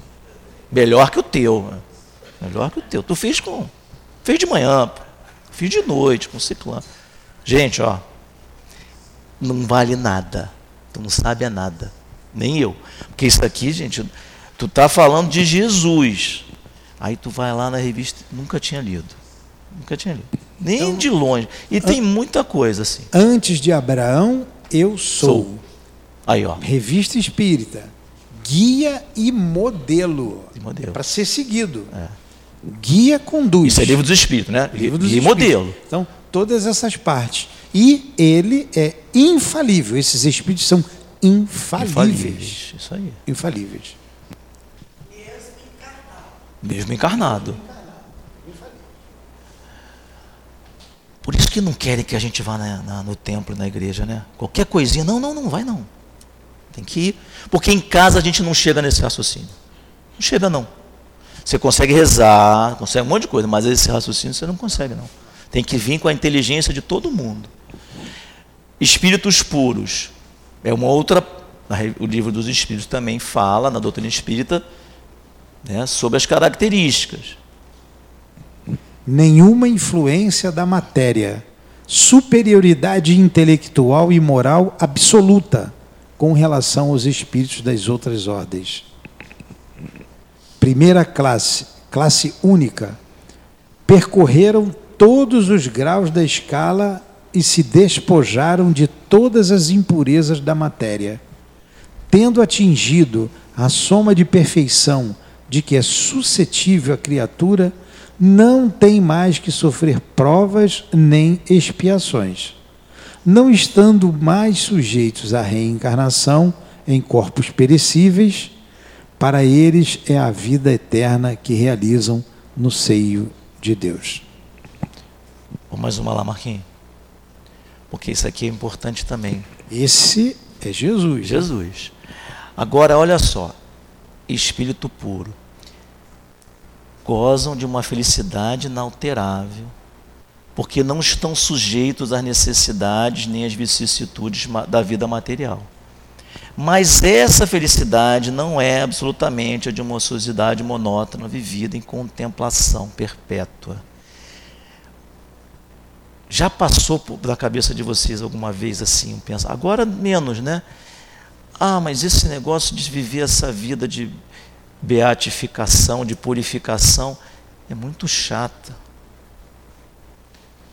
[SPEAKER 2] melhor que o teu. Melhor que o teu. Tu fez com. Fez de manhã, fiz de noite com ciclano. Gente, ó. Não vale nada. Tu não sabe a nada. Nem eu. Porque isso aqui, gente, tu tá falando de Jesus. Aí tu vai lá na revista, nunca tinha lido. Nunca tinha lido. Nem então, de longe. E tem muita coisa assim.
[SPEAKER 1] Antes de Abraão, eu sou. sou.
[SPEAKER 2] Aí, ó.
[SPEAKER 1] Revista Espírita. Guia e modelo.
[SPEAKER 2] modelo.
[SPEAKER 1] Para ser seguido. É. Guia conduz.
[SPEAKER 2] Isso é livro dos Espíritos, né?
[SPEAKER 1] Livro dos e modelo. Então, todas essas partes. E ele é infalível. Esses espíritos são infalíveis. infalíveis.
[SPEAKER 2] Isso aí.
[SPEAKER 1] Infalíveis.
[SPEAKER 2] Mesmo encarnado. Mesmo encarnado. Por isso que não querem que a gente vá na, na, no templo, na igreja, né? Qualquer coisinha, não, não, não vai não. Tem que ir. Porque em casa a gente não chega nesse raciocínio. Não chega não. Você consegue rezar, consegue um monte de coisa, mas esse raciocínio você não consegue não. Tem que vir com a inteligência de todo mundo. Espíritos puros. É uma outra. O livro dos Espíritos também fala, na doutrina espírita, né, sobre as características
[SPEAKER 1] nenhuma influência da matéria, superioridade intelectual e moral absoluta com relação aos espíritos das outras ordens. Primeira classe, classe única, percorreram todos os graus da escala e se despojaram de todas as impurezas da matéria. Tendo atingido a soma de perfeição de que é suscetível a criatura, não tem mais que sofrer provas nem expiações, não estando mais sujeitos à reencarnação em corpos perecíveis, para eles é a vida eterna que realizam no seio de Deus.
[SPEAKER 2] Mais uma lá, Marquinhos. Porque isso aqui é importante também.
[SPEAKER 1] Esse é Jesus.
[SPEAKER 2] Jesus. Agora, olha só. Espírito puro. Gozam de uma felicidade inalterável, porque não estão sujeitos às necessidades nem às vicissitudes da vida material. Mas essa felicidade não é absolutamente a de uma ociosidade monótona vivida em contemplação perpétua. Já passou da cabeça de vocês alguma vez assim, pensa, agora menos, né? Ah, mas esse negócio de viver essa vida de beatificação, de purificação, é muito chata.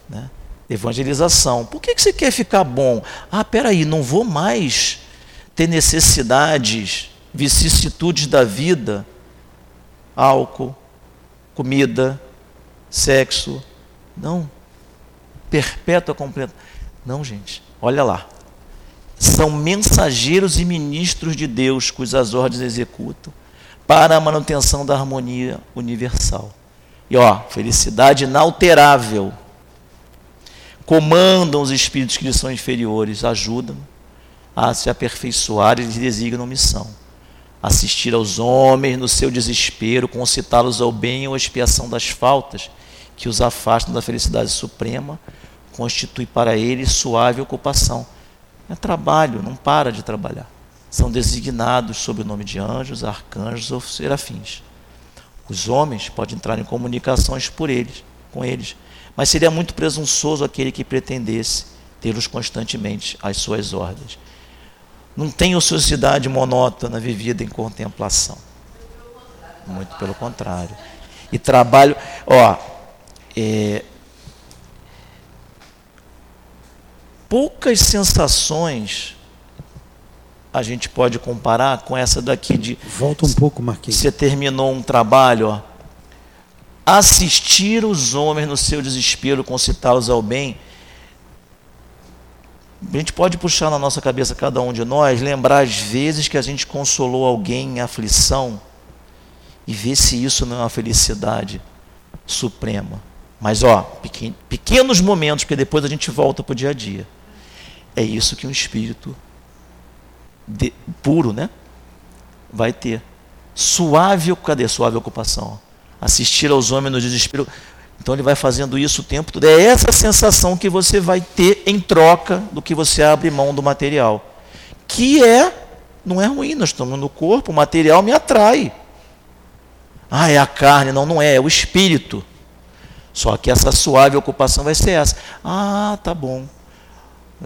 [SPEAKER 2] Né? Evangelização. Por que, que você quer ficar bom? Ah, peraí, não vou mais ter necessidades, vicissitudes da vida, álcool, comida, sexo. Não. Perpétua completa. Não, gente. Olha lá. São mensageiros e ministros de Deus cujas ordens executam para a manutenção da harmonia universal. E ó, felicidade inalterável. Comandam os espíritos que lhes são inferiores, ajudam a se aperfeiçoar e lhes designam missão. Assistir aos homens no seu desespero, concitá-los ao bem ou expiação das faltas que os afastam da felicidade suprema, constitui para eles suave ocupação. É trabalho, não para de trabalhar. São designados sob o nome de anjos, arcanjos ou serafins. Os homens podem entrar em comunicações por eles, com eles, mas seria muito presunçoso aquele que pretendesse tê-los constantemente às suas ordens não tem ociosidade monótona vivida em contemplação. Muito pelo contrário. E trabalho, ó, é, poucas sensações a gente pode comparar com essa daqui de.
[SPEAKER 1] Volta um pouco, Marquinhos.
[SPEAKER 2] Você terminou um trabalho, ó. Assistir os homens no seu desespero, concitá-los ao bem a gente pode puxar na nossa cabeça, cada um de nós, lembrar as vezes que a gente consolou alguém em aflição e ver se isso não é uma felicidade suprema. Mas, ó, pequenos momentos, porque depois a gente volta para o dia a dia. É isso que um espírito de, puro, né? Vai ter. Suave, cadê suave ocupação? Assistir aos homens no desespero. Então ele vai fazendo isso o tempo todo. É essa sensação que você vai ter em troca do que você abre mão do material. Que é, não é ruim, nós estamos no corpo, o material me atrai. Ah, é a carne. Não, não é, é o espírito. Só que essa suave ocupação vai ser essa. Ah, tá bom.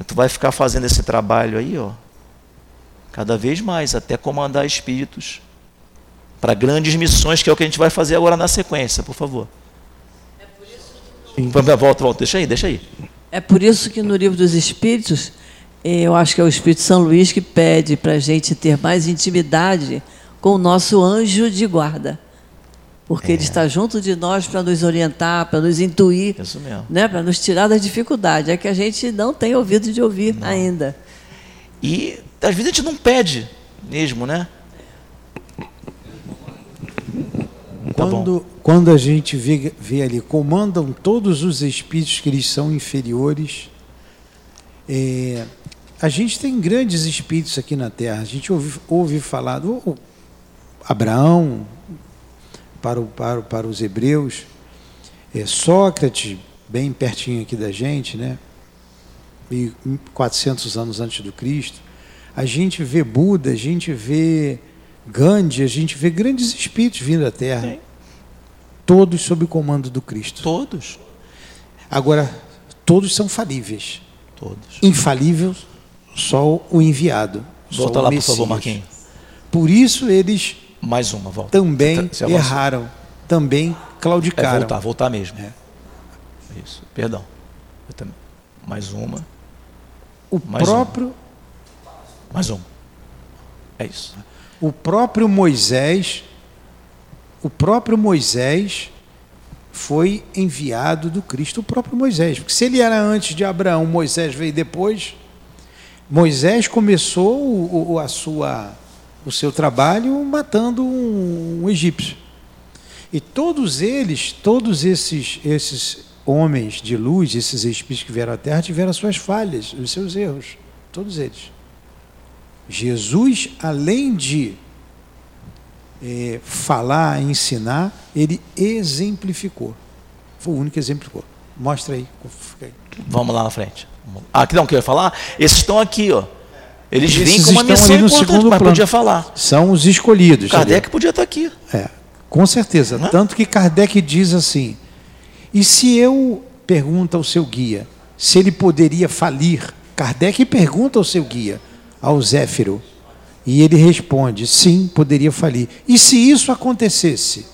[SPEAKER 2] Tu vai ficar fazendo esse trabalho aí, ó. Cada vez mais, até comandar espíritos. Para grandes missões, que é o que a gente vai fazer agora na sequência, por favor. Volta, volta, deixa aí, deixa aí.
[SPEAKER 3] É por isso que no livro dos Espíritos, eh, eu acho que é o Espírito São Luís que pede para a gente ter mais intimidade com o nosso anjo de guarda. Porque é. ele está junto de nós para nos orientar, para nos intuir,
[SPEAKER 2] Isso mesmo.
[SPEAKER 3] Né, para nos tirar das dificuldades. É que a gente não tem ouvido de ouvir não. ainda.
[SPEAKER 2] E às vezes a gente não pede mesmo, né?
[SPEAKER 1] Tá quando, quando a gente vê, vê ali, comandam todos os espíritos que eles são inferiores. É, a gente tem grandes espíritos aqui na Terra. A gente ouve, ouve falar do Abraão, para, o, para, para os hebreus, é, Sócrates, bem pertinho aqui da gente, né? 400 anos antes do Cristo. A gente vê Buda, a gente vê Gandhi, a gente vê grandes espíritos vindo à Terra. Sim todos sob o comando do Cristo.
[SPEAKER 2] Todos.
[SPEAKER 1] Agora, todos são falíveis.
[SPEAKER 2] Todos.
[SPEAKER 1] Infalível só o enviado.
[SPEAKER 2] Volta lá, por favor, Marquinhos.
[SPEAKER 1] Por isso eles
[SPEAKER 2] mais uma, volta.
[SPEAKER 1] também Você erraram, também claudicaram. É
[SPEAKER 2] voltar, voltar mesmo. É. Isso, perdão. Mais uma.
[SPEAKER 1] O mais próprio.
[SPEAKER 2] Uma. Mais uma. É isso.
[SPEAKER 1] O próprio Moisés o próprio Moisés foi enviado do Cristo, o próprio Moisés. Porque se ele era antes de Abraão, Moisés veio depois. Moisés começou o, o, a sua, o seu trabalho matando um, um egípcio. E todos eles, todos esses, esses homens de luz, esses espíritos que vieram à Terra, tiveram as suas falhas, os seus erros, todos eles. Jesus, além de é, falar, ensinar, ele exemplificou. Foi o único que exemplificou. Mostra aí.
[SPEAKER 2] Vamos lá na frente. Ah, aqui não, que eu ia falar? Esses estão aqui, ó. Eles
[SPEAKER 1] Esses
[SPEAKER 2] vêm com uma missão
[SPEAKER 1] ali no
[SPEAKER 2] importante,
[SPEAKER 1] segundo
[SPEAKER 2] mas
[SPEAKER 1] plano.
[SPEAKER 2] podia falar.
[SPEAKER 1] São os escolhidos.
[SPEAKER 2] Kardec podia estar aqui.
[SPEAKER 1] É, com certeza. Tanto que Kardec diz assim: e se eu pergunto ao seu guia se ele poderia falir? Kardec pergunta ao seu guia, ao Zéfiro, e ele responde: sim, poderia falir. E se isso acontecesse?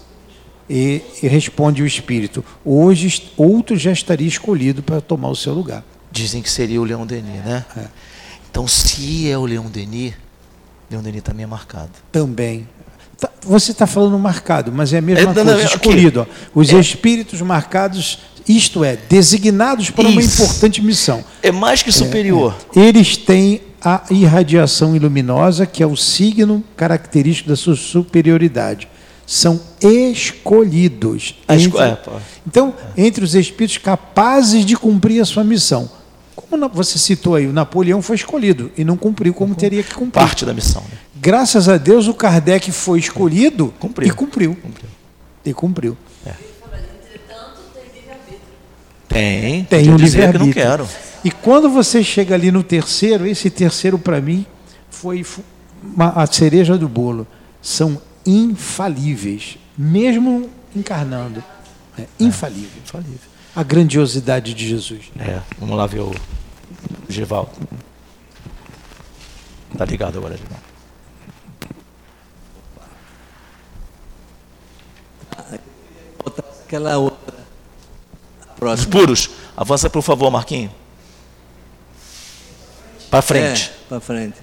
[SPEAKER 1] E, e responde o espírito: hoje outro já estaria escolhido para tomar o seu lugar.
[SPEAKER 2] Dizem que seria o Leão Denis, né? Então, se é o Leão Denis, Leão Denis também é marcado.
[SPEAKER 1] Também. Tá- Você está falando marcado, mas é a mesma
[SPEAKER 2] É, não,
[SPEAKER 1] coisa,
[SPEAKER 2] não, aqui.
[SPEAKER 1] escolhido. ó. Os
[SPEAKER 2] É.
[SPEAKER 1] espíritos marcados, isto é, designados para uma
[SPEAKER 2] Isso.
[SPEAKER 1] importante missão.
[SPEAKER 2] É mais que superior.
[SPEAKER 1] Eles têm a irradiação luminosa, que é o signo característico da sua superioridade. São escolhidos.
[SPEAKER 2] A esco-
[SPEAKER 1] Entre-
[SPEAKER 2] é.
[SPEAKER 1] Então, entre os espíritos capazes de cumprir a sua missão. Como você citou aí, o Napoleão foi escolhido e não cumpriu como teria que cumprir.
[SPEAKER 2] Parte da missão. né?
[SPEAKER 1] Graças a Deus, o Kardec foi escolhido
[SPEAKER 2] Cumpriu.
[SPEAKER 1] e cumpriu. E cumpriu.
[SPEAKER 2] Tem.
[SPEAKER 1] Tem
[SPEAKER 2] podia
[SPEAKER 1] um
[SPEAKER 2] dizer que não
[SPEAKER 1] livre-arbítrio.
[SPEAKER 2] quero.
[SPEAKER 1] E quando você chega ali no terceiro, esse terceiro para mim foi a cereja do bolo. São infalíveis, mesmo encarnando. É, infalível.
[SPEAKER 2] Infalível.
[SPEAKER 1] A grandiosidade de Jesus.
[SPEAKER 2] É, vamos lá ver o Givaldo. Tá ligado agora, Givaldo.
[SPEAKER 5] Outra- Aquela outra. A
[SPEAKER 2] Os
[SPEAKER 5] próxima.
[SPEAKER 2] puros. Avança, por favor, Marquinho. Para frente.
[SPEAKER 5] É, para frente.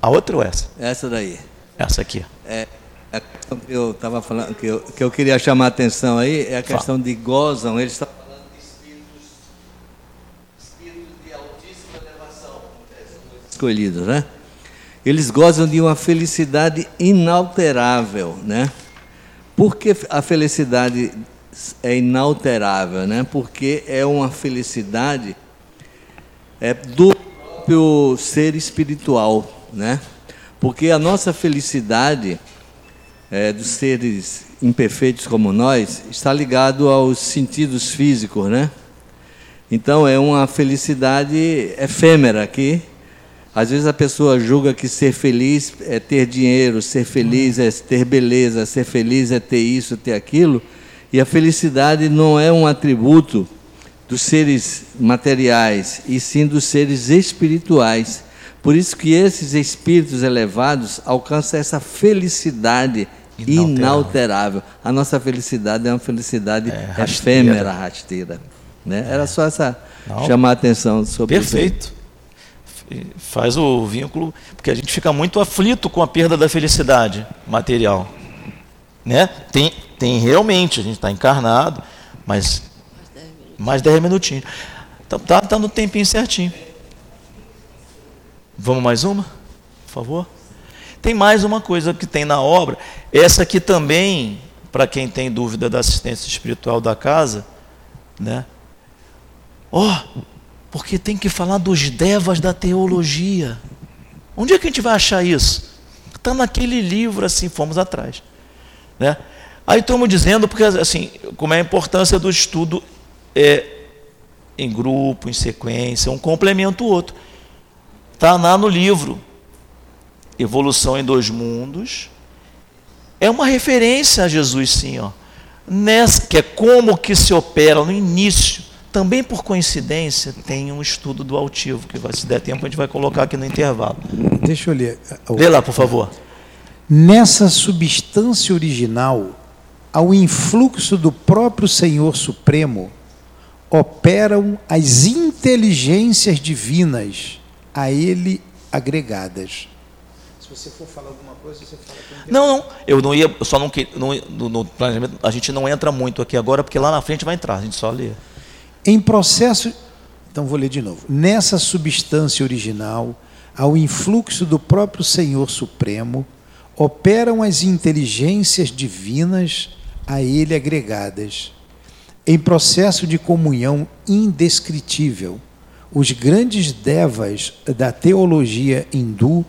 [SPEAKER 2] A outra ou essa?
[SPEAKER 5] Essa daí.
[SPEAKER 2] Essa aqui.
[SPEAKER 5] É, a questão que eu estava falando, que eu, que eu queria chamar a atenção aí, é a questão de gozam. Eles estão falando de espíritos, espíritos de altíssima elevação, escolhidos, né? Eles gozam de uma felicidade inalterável, né? Por que a felicidade é inalterável, né? Porque é uma felicidade é do próprio ser espiritual, né? Porque a nossa felicidade é, dos seres imperfeitos como nós está ligado aos sentidos físicos, né? Então é uma felicidade efêmera que às vezes a pessoa julga que ser feliz é ter dinheiro, ser feliz é ter beleza, ser feliz é ter isso, ter aquilo, e a felicidade não é um atributo dos seres materiais, e sim dos seres espirituais. Por isso que esses espíritos elevados alcançam essa felicidade
[SPEAKER 2] Inalterável.
[SPEAKER 5] inalterável. A nossa felicidade é uma felicidade
[SPEAKER 2] rasteira.
[SPEAKER 5] efêmera, rasteira. Né? Era só essa
[SPEAKER 2] Não.
[SPEAKER 5] chamar a atenção sobre.
[SPEAKER 2] Perfeito. Faz o vínculo, porque a gente fica muito aflito com a perda da felicidade material. Né? Tem, tem realmente, a gente está encarnado, mas mais 10 minutinhos. Então, tá, tá no tempinho certinho. Vamos mais uma? Por favor. Tem mais uma coisa que tem na obra. Essa aqui também, para quem tem dúvida da assistência espiritual da casa, né? Ó, porque tem que falar dos devas da teologia. Onde é que a gente vai achar isso? Está naquele livro, assim, fomos atrás. Né? Aí estamos dizendo, porque assim, como é a importância do estudo é, em grupo, em sequência, um complementa o outro. Está lá no livro. Evolução em dois mundos. É uma referência a Jesus, sim, ó. Nessa, que é como que se opera no início. Também por coincidência tem um estudo do altivo, que vai, se der tempo a gente vai colocar aqui no intervalo.
[SPEAKER 1] Deixa eu ler.
[SPEAKER 2] Lê lá, por favor.
[SPEAKER 1] Nessa substância original, ao influxo do próprio Senhor Supremo, operam as inteligências divinas a ele agregadas. Se você for falar alguma coisa, você fala
[SPEAKER 2] Não, não, eu não ia, eu só não, que- não no, no planejamento, a gente não entra muito aqui agora, porque lá na frente vai entrar, a gente só lê.
[SPEAKER 1] Em processo. Então vou ler de novo. Nessa substância original, ao influxo do próprio Senhor Supremo, operam as inteligências divinas a ele agregadas. em processo de comunhão indescritível. Os grandes devas da teologia hindu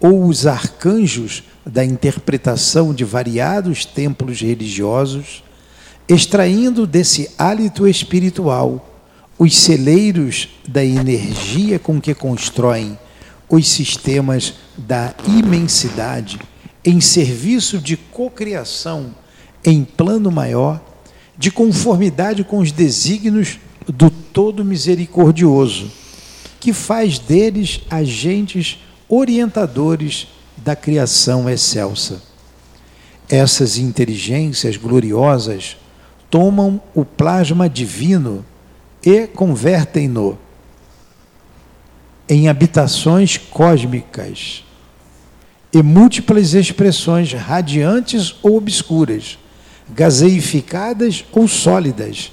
[SPEAKER 1] ou os arcanjos da interpretação de variados templos religiosos, extraindo desse hálito espiritual os celeiros da energia com que constroem os sistemas da imensidade em serviço de cocriação em plano maior, de conformidade com os desígnios do Todo Misericordioso, que faz deles agentes orientadores da criação excelsa. Essas inteligências gloriosas tomam o plasma divino e convertem-no em habitações cósmicas e múltiplas expressões radiantes ou obscuras, gaseificadas ou sólidas,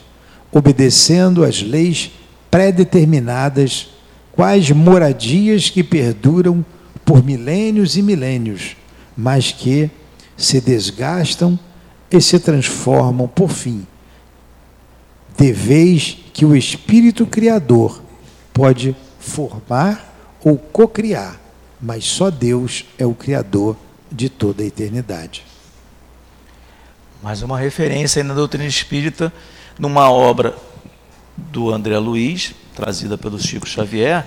[SPEAKER 1] obedecendo às leis predeterminadas, quais moradias que perduram por milênios e milênios, mas que se desgastam e se transformam por fim. De vez que o Espírito Criador pode formar ou cocriar, mas só Deus é o Criador de toda a eternidade.
[SPEAKER 2] Mais uma referência aí na doutrina espírita, numa obra do André Luiz, trazida pelo Chico Xavier,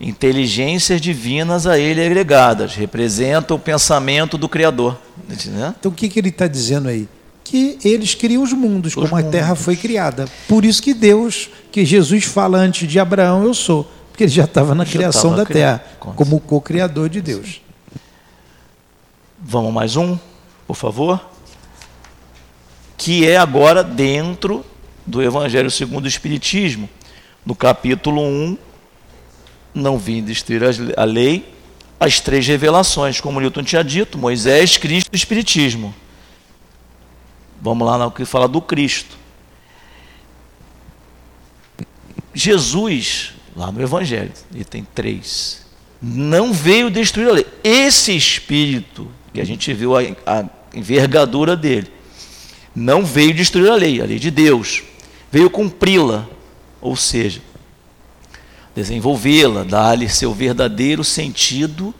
[SPEAKER 2] inteligências divinas a ele agregadas, representam o pensamento do Criador.
[SPEAKER 1] Né? Então o que, que ele está dizendo aí? Que eles criam os mundos, os como mundos. a terra foi criada. Por isso que Deus, que Jesus fala antes de Abraão, eu sou. Porque ele já estava na já criação da terra, como co-criador de Deus.
[SPEAKER 2] Vamos mais um, por favor que é agora dentro do Evangelho segundo o Espiritismo. No capítulo 1, não vim destruir a lei, as três revelações, como Newton tinha dito, Moisés, Cristo e Espiritismo. Vamos lá no que fala do Cristo. Jesus, lá no Evangelho, ele tem três, não veio destruir a lei. Esse Espírito, que a gente viu a, a envergadura dele, não veio destruir a lei, a lei de Deus. Veio cumpri-la, ou seja, desenvolvê-la, dar-lhe seu verdadeiro sentido,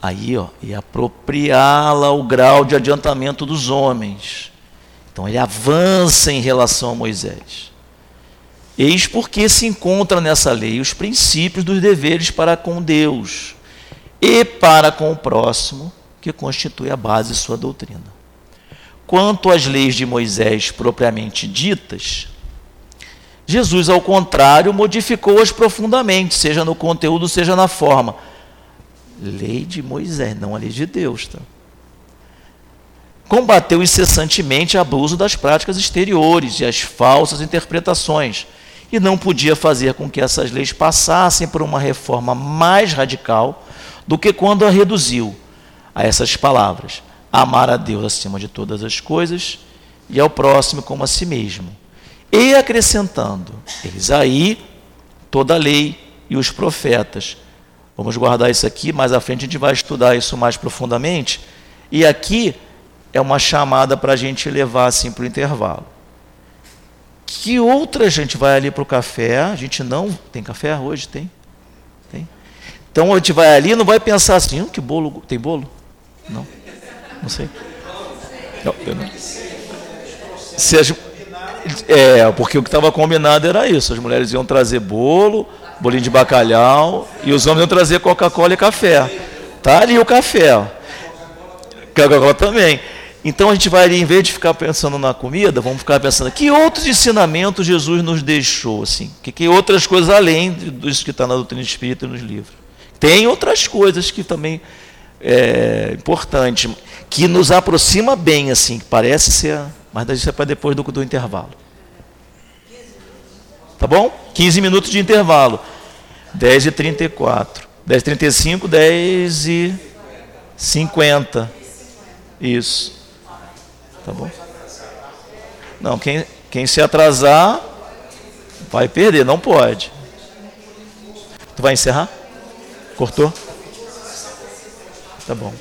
[SPEAKER 2] aí, ó, e apropriá-la ao grau de adiantamento dos homens. Então ele avança em relação a Moisés. Eis porque se encontra nessa lei os princípios dos deveres para com Deus e para com o próximo, que constitui a base de sua doutrina. Quanto às leis de Moisés propriamente ditas, Jesus, ao contrário, modificou-as profundamente, seja no conteúdo, seja na forma. Lei de Moisés, não a lei de Deus. Tá? Combateu incessantemente abuso das práticas exteriores e as falsas interpretações, e não podia fazer com que essas leis passassem por uma reforma mais radical do que quando a reduziu a essas palavras amar a Deus acima de todas as coisas e ao próximo como a si mesmo. E acrescentando, eis aí toda a lei e os profetas. Vamos guardar isso aqui, mais à frente a gente vai estudar isso mais profundamente. E aqui é uma chamada para a gente levar assim para o intervalo. Que outra gente vai ali para o café? A gente não. Tem café hoje? Tem? Tem. Então a gente vai ali não vai pensar assim, hum, que bolo. Tem bolo? Não. Não sei. Não, não. Se as, é, porque o que estava combinado era isso. As mulheres iam trazer bolo, bolinho de bacalhau, e os homens iam trazer Coca-Cola e café. Tá ali o café. Coca-Cola também. Então a gente vai ali, em vez de ficar pensando na comida, vamos ficar pensando que outros ensinamentos Jesus nos deixou, assim, que, que outras coisas além disso que está na doutrina espírita e nos livros. Tem outras coisas que também é importante que nos aproxima bem, assim, parece ser, mas isso é para depois do, do intervalo. Tá bom? 15 minutos de intervalo. 10 e 34. 10 e 35, 10 e 50. Isso. Tá bom? Não, quem, quem se atrasar vai perder, não pode. Tu vai encerrar? Cortou? Tá bom.